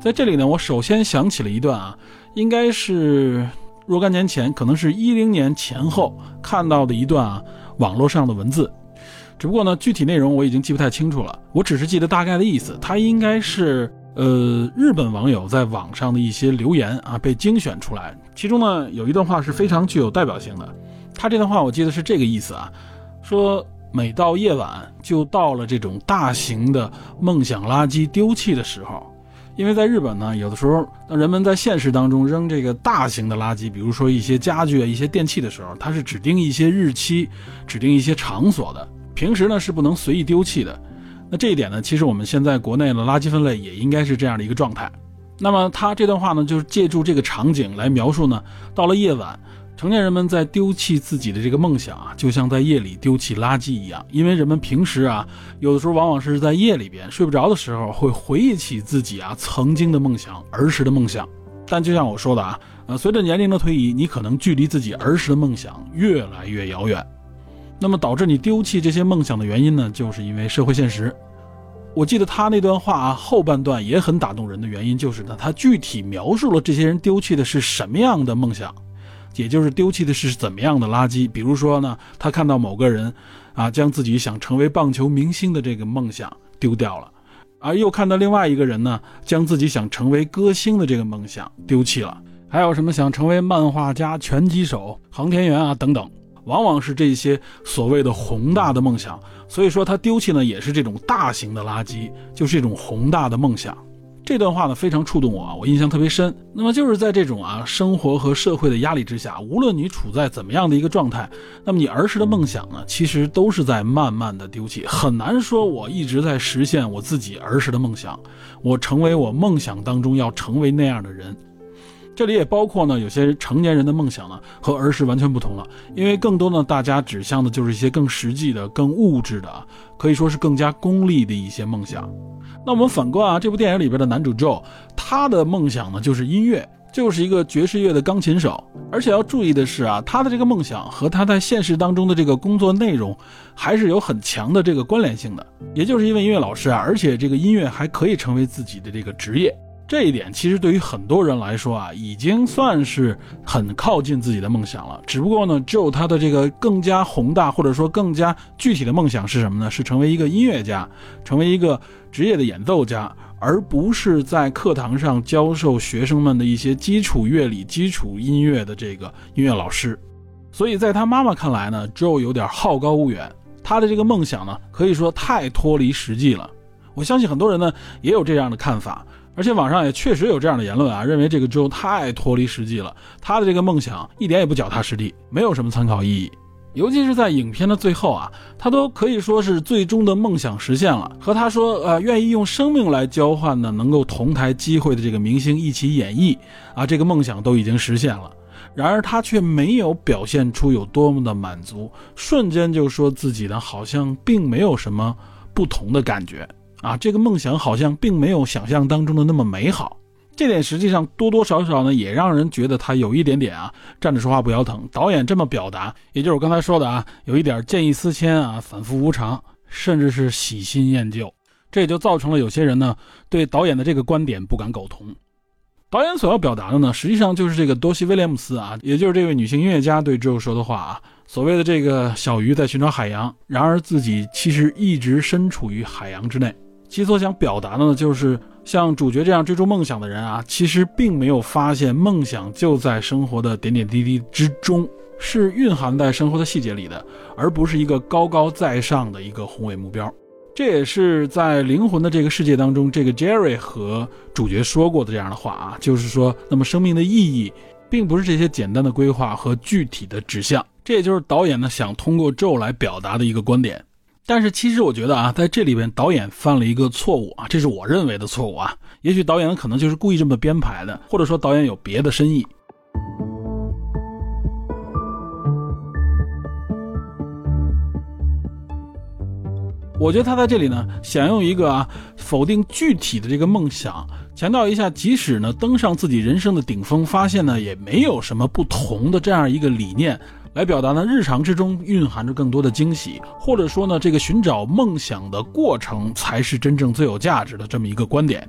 在这里呢，我首先想起了一段啊，应该是若干年前，可能是一零年前后看到的一段啊网络上的文字，只不过呢，具体内容我已经记不太清楚了，我只是记得大概的意思，它应该是。呃，日本网友在网上的一些留言啊，被精选出来，其中呢有一段话是非常具有代表性的。他这段话我记得是这个意思啊，说每到夜晚就到了这种大型的梦想垃圾丢弃的时候，因为在日本呢，有的时候当人们在现实当中扔这个大型的垃圾，比如说一些家具啊、一些电器的时候，它是指定一些日期、指定一些场所的，平时呢是不能随意丢弃的。那这一点呢，其实我们现在国内的垃圾分类也应该是这样的一个状态。那么他这段话呢，就是借助这个场景来描述呢，到了夜晚，成年人们在丢弃自己的这个梦想啊，就像在夜里丢弃垃圾一样。因为人们平时啊，有的时候往往是在夜里边睡不着的时候，会回忆起自己啊曾经的梦想、儿时的梦想。但就像我说的啊，呃，随着年龄的推移，你可能距离自己儿时的梦想越来越遥远。那么导致你丢弃这些梦想的原因呢，就是因为社会现实。我记得他那段话啊，后半段也很打动人的原因就是呢，他具体描述了这些人丢弃的是什么样的梦想，也就是丢弃的是怎么样的垃圾。比如说呢，他看到某个人啊，将自己想成为棒球明星的这个梦想丢掉了，而又看到另外一个人呢，将自己想成为歌星的这个梦想丢弃了，还有什么想成为漫画家、拳击手、航天员啊等等。往往是这些所谓的宏大的梦想，所以说他丢弃呢也是这种大型的垃圾，就是这种宏大的梦想。这段话呢非常触动我啊，我印象特别深。那么就是在这种啊生活和社会的压力之下，无论你处在怎么样的一个状态，那么你儿时的梦想呢，其实都是在慢慢的丢弃。很难说我一直在实现我自己儿时的梦想，我成为我梦想当中要成为那样的人。这里也包括呢，有些成年人的梦想呢和儿时完全不同了，因为更多呢大家指向的就是一些更实际的、更物质的，可以说是更加功利的一些梦想。那我们反观啊，这部电影里边的男主 Joe，他的梦想呢就是音乐，就是一个爵士乐的钢琴手。而且要注意的是啊，他的这个梦想和他在现实当中的这个工作内容还是有很强的这个关联性的。也就是因为音乐老师啊，而且这个音乐还可以成为自己的这个职业。这一点其实对于很多人来说啊，已经算是很靠近自己的梦想了。只不过呢，只有他的这个更加宏大或者说更加具体的梦想是什么呢？是成为一个音乐家，成为一个职业的演奏家，而不是在课堂上教授学生们的一些基础乐理、基础音乐的这个音乐老师。所以在他妈妈看来呢，Joe 有点好高骛远，他的这个梦想呢，可以说太脱离实际了。我相信很多人呢也有这样的看法。而且网上也确实有这样的言论啊，认为这个周太脱离实际了，他的这个梦想一点也不脚踏实地，没有什么参考意义。尤其是在影片的最后啊，他都可以说是最终的梦想实现了，和他说呃愿意用生命来交换呢，能够同台机会的这个明星一起演绎啊，这个梦想都已经实现了。然而他却没有表现出有多么的满足，瞬间就说自己呢好像并没有什么不同的感觉。啊，这个梦想好像并没有想象当中的那么美好，这点实际上多多少少呢，也让人觉得他有一点点啊，站着说话不腰疼。导演这么表达，也就是我刚才说的啊，有一点见异思迁啊，反复无常，甚至是喜新厌旧，这也就造成了有些人呢，对导演的这个观点不敢苟同。导演所要表达的呢，实际上就是这个多西威廉姆斯啊，也就是这位女性音乐家对 Joe 说的话啊。所谓的这个小鱼在寻找海洋，然而自己其实一直身处于海洋之内。其所想表达的呢，就是像主角这样追逐梦想的人啊，其实并没有发现梦想就在生活的点点滴滴之中，是蕴含在生活的细节里的，而不是一个高高在上的一个宏伟目标。这也是在灵魂的这个世界当中，这个 Jerry 和主角说过的这样的话啊，就是说，那么生命的意义，并不是这些简单的规划和具体的指向。这也就是导演呢想通过咒来表达的一个观点。但是其实我觉得啊，在这里边导演犯了一个错误啊，这是我认为的错误啊。也许导演可能就是故意这么编排的，或者说导演有别的深意。我觉得他在这里呢，想用一个啊否定具体的这个梦想，强调一下，即使呢登上自己人生的顶峰，发现呢也没有什么不同的这样一个理念。来表达呢，日常之中蕴含着更多的惊喜，或者说呢，这个寻找梦想的过程才是真正最有价值的这么一个观点。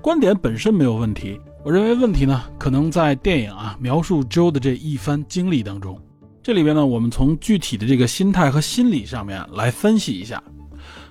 观点本身没有问题，我认为问题呢，可能在电影啊描述 Joe 的这一番经历当中。这里边呢，我们从具体的这个心态和心理上面来分析一下。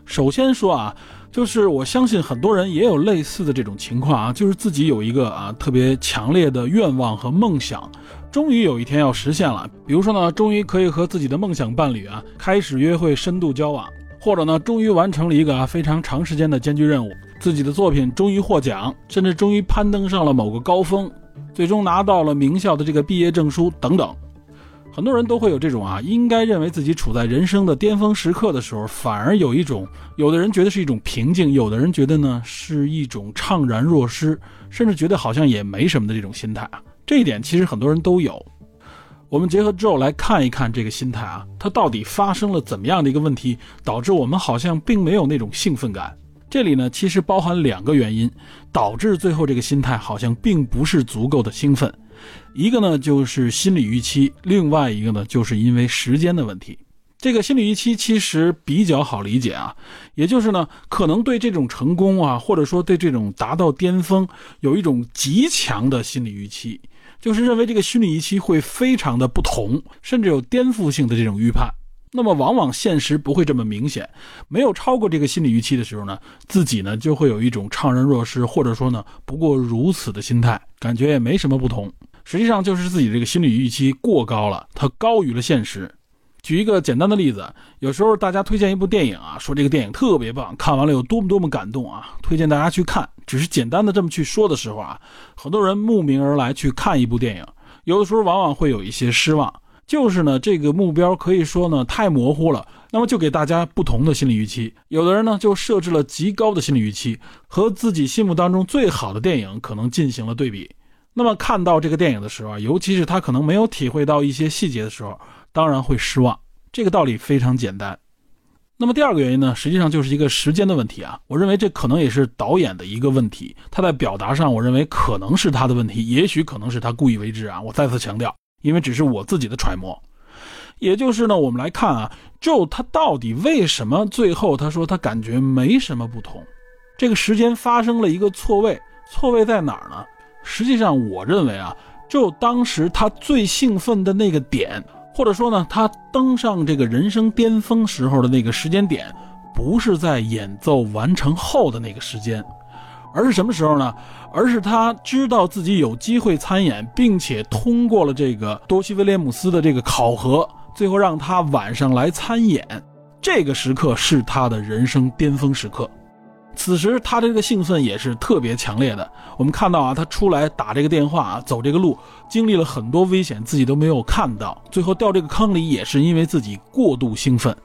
首先说啊，就是我相信很多人也有类似的这种情况啊，就是自己有一个啊特别强烈的愿望和梦想。终于有一天要实现了，比如说呢，终于可以和自己的梦想伴侣啊开始约会、深度交往，或者呢，终于完成了一个啊非常长时间的艰巨任务，自己的作品终于获奖，甚至终于攀登上了某个高峰，最终拿到了名校的这个毕业证书等等。很多人都会有这种啊，应该认为自己处在人生的巅峰时刻的时候，反而有一种，有的人觉得是一种平静，有的人觉得呢是一种怅然若失，甚至觉得好像也没什么的这种心态啊。这一点其实很多人都有。我们结合之后来看一看这个心态啊，它到底发生了怎么样的一个问题，导致我们好像并没有那种兴奋感。这里呢，其实包含两个原因，导致最后这个心态好像并不是足够的兴奋。一个呢就是心理预期，另外一个呢就是因为时间的问题。这个心理预期其实比较好理解啊，也就是呢，可能对这种成功啊，或者说对这种达到巅峰，有一种极强的心理预期，就是认为这个心理预期会非常的不同，甚至有颠覆性的这种预判。那么往往现实不会这么明显，没有超过这个心理预期的时候呢，自己呢就会有一种怅然若失，或者说呢不过如此的心态，感觉也没什么不同。实际上就是自己这个心理预期过高了，它高于了现实。举一个简单的例子，有时候大家推荐一部电影啊，说这个电影特别棒，看完了有多么多么感动啊，推荐大家去看。只是简单的这么去说的时候啊，很多人慕名而来去看一部电影，有的时候往往会有一些失望，就是呢这个目标可以说呢太模糊了，那么就给大家不同的心理预期。有的人呢就设置了极高的心理预期，和自己心目当中最好的电影可能进行了对比。那么看到这个电影的时候啊，尤其是他可能没有体会到一些细节的时候。当然会失望，这个道理非常简单。那么第二个原因呢，实际上就是一个时间的问题啊。我认为这可能也是导演的一个问题，他在表达上，我认为可能是他的问题，也许可能是他故意为之啊。我再次强调，因为只是我自己的揣摩。也就是呢，我们来看啊，Joe 他到底为什么最后他说他感觉没什么不同？这个时间发生了一个错位，错位在哪儿呢？实际上，我认为啊，Joe 当时他最兴奋的那个点。或者说呢，他登上这个人生巅峰时候的那个时间点，不是在演奏完成后的那个时间，而是什么时候呢？而是他知道自己有机会参演，并且通过了这个多西威廉姆斯的这个考核，最后让他晚上来参演，这个时刻是他的人生巅峰时刻。此时他这个兴奋也是特别强烈的。我们看到啊，他出来打这个电话啊，走这个路，经历了很多危险，自己都没有看到，最后掉这个坑里也是因为自己过度兴奋。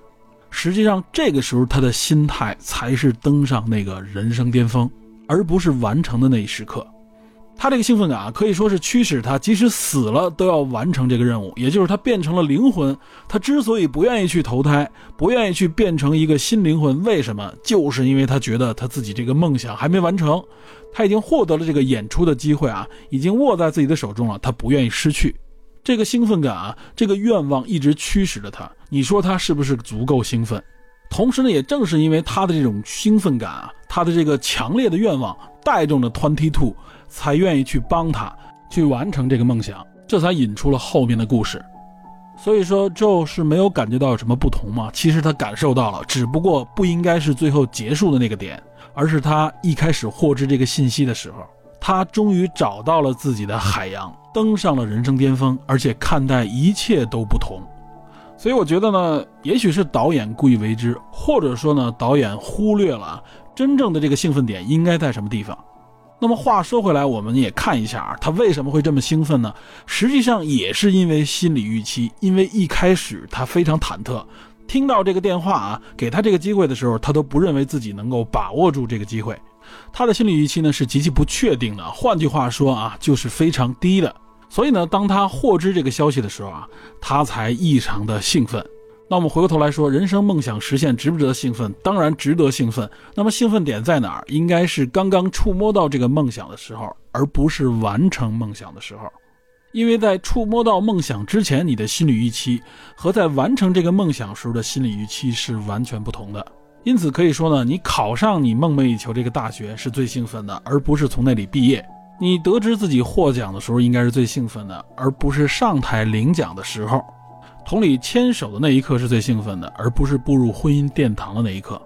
实际上，这个时候他的心态才是登上那个人生巅峰，而不是完成的那一时刻。他这个兴奋感啊，可以说是驱使他，即使死了都要完成这个任务。也就是他变成了灵魂。他之所以不愿意去投胎，不愿意去变成一个新灵魂，为什么？就是因为他觉得他自己这个梦想还没完成，他已经获得了这个演出的机会啊，已经握在自己的手中了，他不愿意失去这个兴奋感啊，这个愿望一直驱使着他。你说他是不是足够兴奋？同时呢，也正是因为他的这种兴奋感啊，他的这个强烈的愿望带动了 Twenty Two。才愿意去帮他去完成这个梦想，这才引出了后面的故事。所以说，Joe 是没有感觉到有什么不同吗？其实他感受到了，只不过不应该是最后结束的那个点，而是他一开始获知这个信息的时候，他终于找到了自己的海洋，登上了人生巅峰，而且看待一切都不同。所以我觉得呢，也许是导演故意为之，或者说呢，导演忽略了真正的这个兴奋点应该在什么地方。那么话说回来，我们也看一下啊，他为什么会这么兴奋呢？实际上也是因为心理预期，因为一开始他非常忐忑，听到这个电话啊，给他这个机会的时候，他都不认为自己能够把握住这个机会，他的心理预期呢是极其不确定的，换句话说啊，就是非常低的。所以呢，当他获知这个消息的时候啊，他才异常的兴奋。那我们回过头来说，人生梦想实现值不值得兴奋？当然值得兴奋。那么兴奋点在哪儿？应该是刚刚触摸到这个梦想的时候，而不是完成梦想的时候。因为在触摸到梦想之前，你的心理预期和在完成这个梦想时候的心理预期是完全不同的。因此可以说呢，你考上你梦寐以求这个大学是最兴奋的，而不是从那里毕业。你得知自己获奖的时候应该是最兴奋的，而不是上台领奖的时候。同理，牵手的那一刻是最兴奋的，而不是步入婚姻殿堂的那一刻。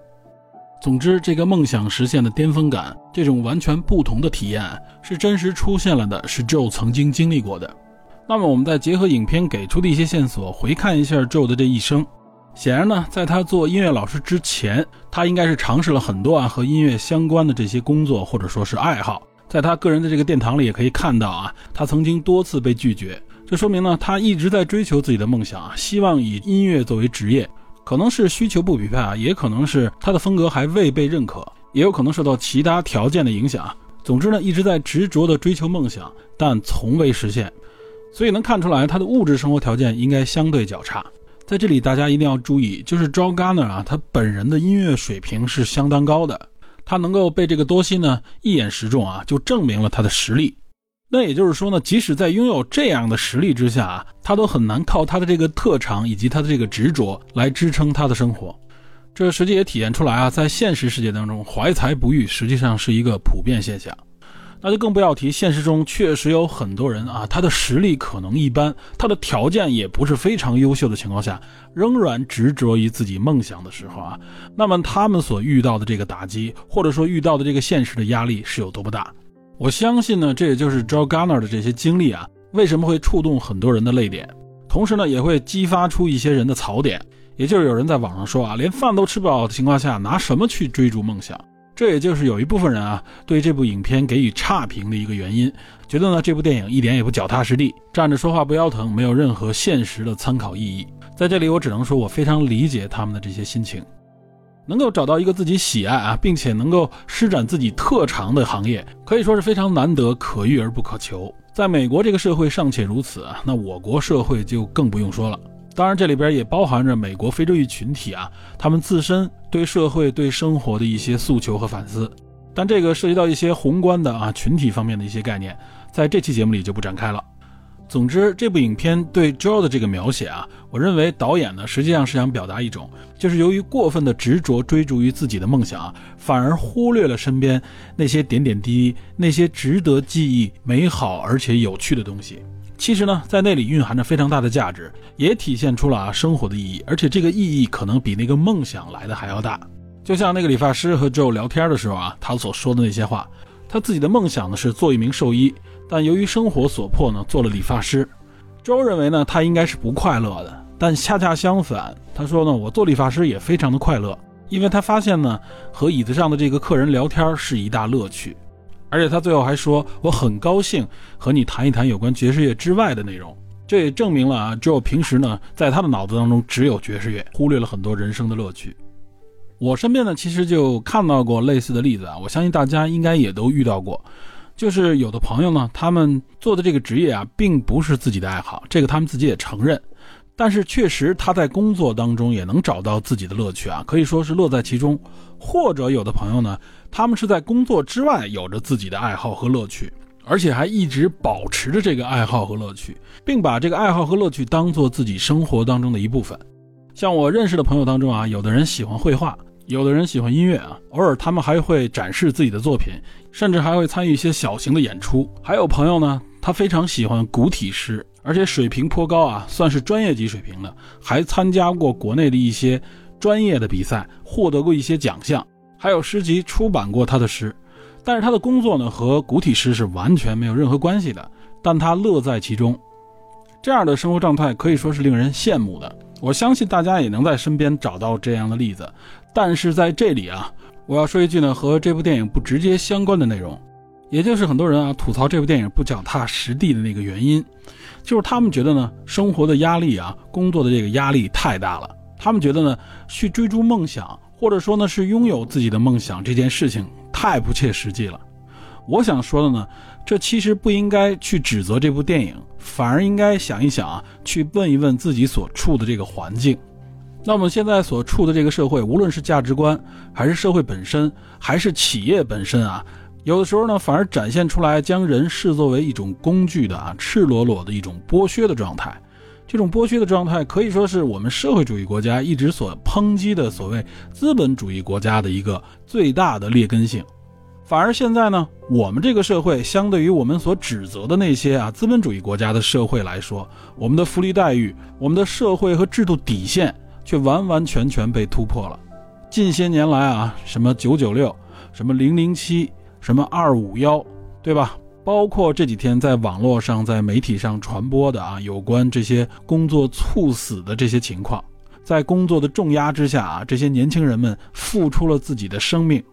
总之，这个梦想实现的巅峰感，这种完全不同的体验，是真实出现了的，是 Joe 曾经经历过的。那么，我们再结合影片给出的一些线索，回看一下 Joe 的这一生。显然呢，在他做音乐老师之前，他应该是尝试了很多啊和音乐相关的这些工作，或者说是爱好。在他个人的这个殿堂里，也可以看到啊，他曾经多次被拒绝。这说明呢，他一直在追求自己的梦想啊，希望以音乐作为职业，可能是需求不匹配啊，也可能是他的风格还未被认可，也有可能受到其他条件的影响啊。总之呢，一直在执着的追求梦想，但从未实现。所以能看出来，他的物质生活条件应该相对较差。在这里，大家一定要注意，就是 Joe Garner 啊，他本人的音乐水平是相当高的，他能够被这个多西呢一眼识中啊，就证明了他的实力。那也就是说呢，即使在拥有这样的实力之下啊，他都很难靠他的这个特长以及他的这个执着来支撑他的生活。这实际也体现出来啊，在现实世界当中，怀才不遇实际上是一个普遍现象。那就更不要提现实中确实有很多人啊，他的实力可能一般，他的条件也不是非常优秀的情况下，仍然执着于自己梦想的时候啊，那么他们所遇到的这个打击，或者说遇到的这个现实的压力是有多么大？我相信呢，这也就是 Joe Garner 的这些经历啊，为什么会触动很多人的泪点，同时呢，也会激发出一些人的槽点。也就是有人在网上说啊，连饭都吃不饱的情况下，拿什么去追逐梦想？这也就是有一部分人啊，对这部影片给予差评的一个原因，觉得呢，这部电影一点也不脚踏实地，站着说话不腰疼，没有任何现实的参考意义。在这里，我只能说我非常理解他们的这些心情。能够找到一个自己喜爱啊，并且能够施展自己特长的行业，可以说是非常难得，可遇而不可求。在美国这个社会尚且如此，那我国社会就更不用说了。当然，这里边也包含着美国非洲裔群体啊，他们自身对社会、对生活的一些诉求和反思。但这个涉及到一些宏观的啊群体方面的一些概念，在这期节目里就不展开了。总之，这部影片对 Joe 的这个描写啊，我认为导演呢实际上是想表达一种，就是由于过分的执着追逐于自己的梦想啊，反而忽略了身边那些点点滴滴、那些值得记忆、美好而且有趣的东西。其实呢，在那里蕴含着非常大的价值，也体现出了啊生活的意义，而且这个意义可能比那个梦想来的还要大。就像那个理发师和 Joe 聊天的时候啊，他所说的那些话，他自己的梦想呢是做一名兽医。但由于生活所迫呢，做了理发师。周认为呢，他应该是不快乐的。但恰恰相反，他说呢，我做理发师也非常的快乐，因为他发现呢，和椅子上的这个客人聊天是一大乐趣。而且他最后还说，我很高兴和你谈一谈有关爵士乐之外的内容。这也证明了啊，Joe 平时呢，在他的脑子当中只有爵士乐，忽略了很多人生的乐趣。我身边呢，其实就看到过类似的例子啊，我相信大家应该也都遇到过。就是有的朋友呢，他们做的这个职业啊，并不是自己的爱好，这个他们自己也承认。但是确实他在工作当中也能找到自己的乐趣啊，可以说是乐在其中。或者有的朋友呢，他们是在工作之外有着自己的爱好和乐趣，而且还一直保持着这个爱好和乐趣，并把这个爱好和乐趣当做自己生活当中的一部分。像我认识的朋友当中啊，有的人喜欢绘画。有的人喜欢音乐啊，偶尔他们还会展示自己的作品，甚至还会参与一些小型的演出。还有朋友呢，他非常喜欢古体诗，而且水平颇高啊，算是专业级水平的，还参加过国内的一些专业的比赛，获得过一些奖项，还有诗集出版过他的诗。但是他的工作呢，和古体诗是完全没有任何关系的，但他乐在其中。这样的生活状态可以说是令人羡慕的。我相信大家也能在身边找到这样的例子。但是在这里啊，我要说一句呢，和这部电影不直接相关的内容，也就是很多人啊吐槽这部电影不脚踏实地的那个原因，就是他们觉得呢，生活的压力啊，工作的这个压力太大了。他们觉得呢，去追逐梦想，或者说呢是拥有自己的梦想这件事情太不切实际了。我想说的呢，这其实不应该去指责这部电影，反而应该想一想啊，去问一问自己所处的这个环境。那我们现在所处的这个社会，无论是价值观，还是社会本身，还是企业本身啊，有的时候呢，反而展现出来将人视作为一种工具的啊，赤裸裸的一种剥削的状态。这种剥削的状态，可以说是我们社会主义国家一直所抨击的所谓资本主义国家的一个最大的劣根性。反而现在呢，我们这个社会相对于我们所指责的那些啊资本主义国家的社会来说，我们的福利待遇，我们的社会和制度底线。却完完全全被突破了。近些年来啊，什么九九六，什么零零七，什么二五幺，对吧？包括这几天在网络上、在媒体上传播的啊，有关这些工作猝死的这些情况，在工作的重压之下啊，这些年轻人们付出了自己的生命。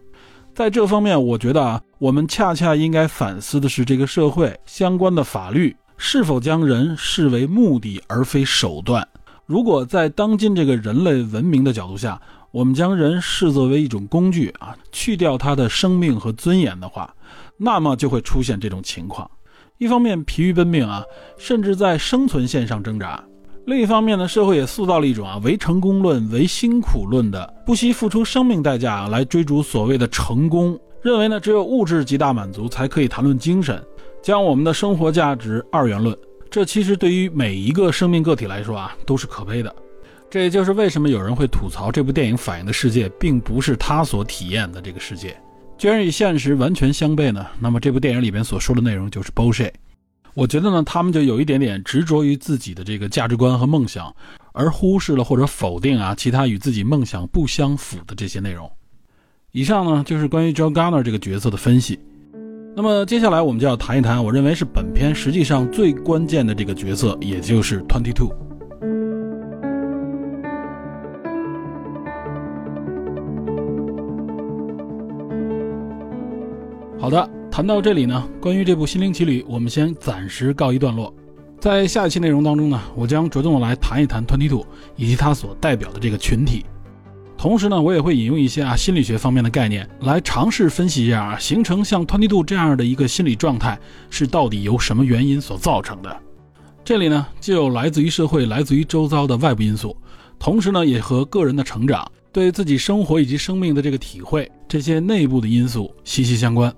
在这方面，我觉得啊，我们恰恰应该反思的是，这个社会相关的法律是否将人视为目的而非手段。如果在当今这个人类文明的角度下，我们将人视作为一种工具啊，去掉他的生命和尊严的话，那么就会出现这种情况：一方面疲于奔命啊，甚至在生存线上挣扎；另一方面呢，社会也塑造了一种啊唯成功论、唯辛苦论的，不惜付出生命代价来追逐所谓的成功，认为呢只有物质极大满足才可以谈论精神，将我们的生活价值二元论。这其实对于每一个生命个体来说啊，都是可悲的。这也就是为什么有人会吐槽这部电影反映的世界，并不是他所体验的这个世界。既然与现实完全相悖呢，那么这部电影里边所说的内容就是 bullshit。我觉得呢，他们就有一点点执着于自己的这个价值观和梦想，而忽视了或者否定啊其他与自己梦想不相符的这些内容。以上呢，就是关于 Joe Garner 这个角色的分析。那么接下来我们就要谈一谈，我认为是本片实际上最关键的这个角色，也就是 Twenty Two。好的，谈到这里呢，关于这部《心灵奇旅》，我们先暂时告一段落。在下一期内容当中呢，我将着重的来谈一谈 Twenty Two 以及它所代表的这个群体。同时呢，我也会引用一些啊心理学方面的概念来尝试分析一下啊，形成像 Twenty Two 这样的一个心理状态是到底由什么原因所造成的。这里呢，既有来自于社会、来自于周遭的外部因素，同时呢，也和个人的成长、对自己生活以及生命的这个体会这些内部的因素息息相关。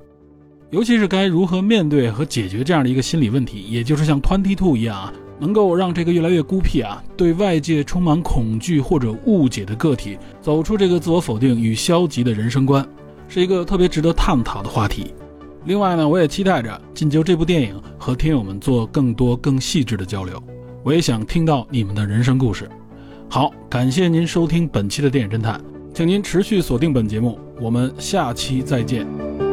尤其是该如何面对和解决这样的一个心理问题，也就是像 Twenty Two 一样啊，能够让这个越来越孤僻啊、对外界充满恐惧或者误解的个体走出这个自我否定与消极的人生观，是一个特别值得探讨的话题。另外呢，我也期待着进就这部电影和听友们做更多更细致的交流。我也想听到你们的人生故事。好，感谢您收听本期的电影侦探，请您持续锁定本节目，我们下期再见。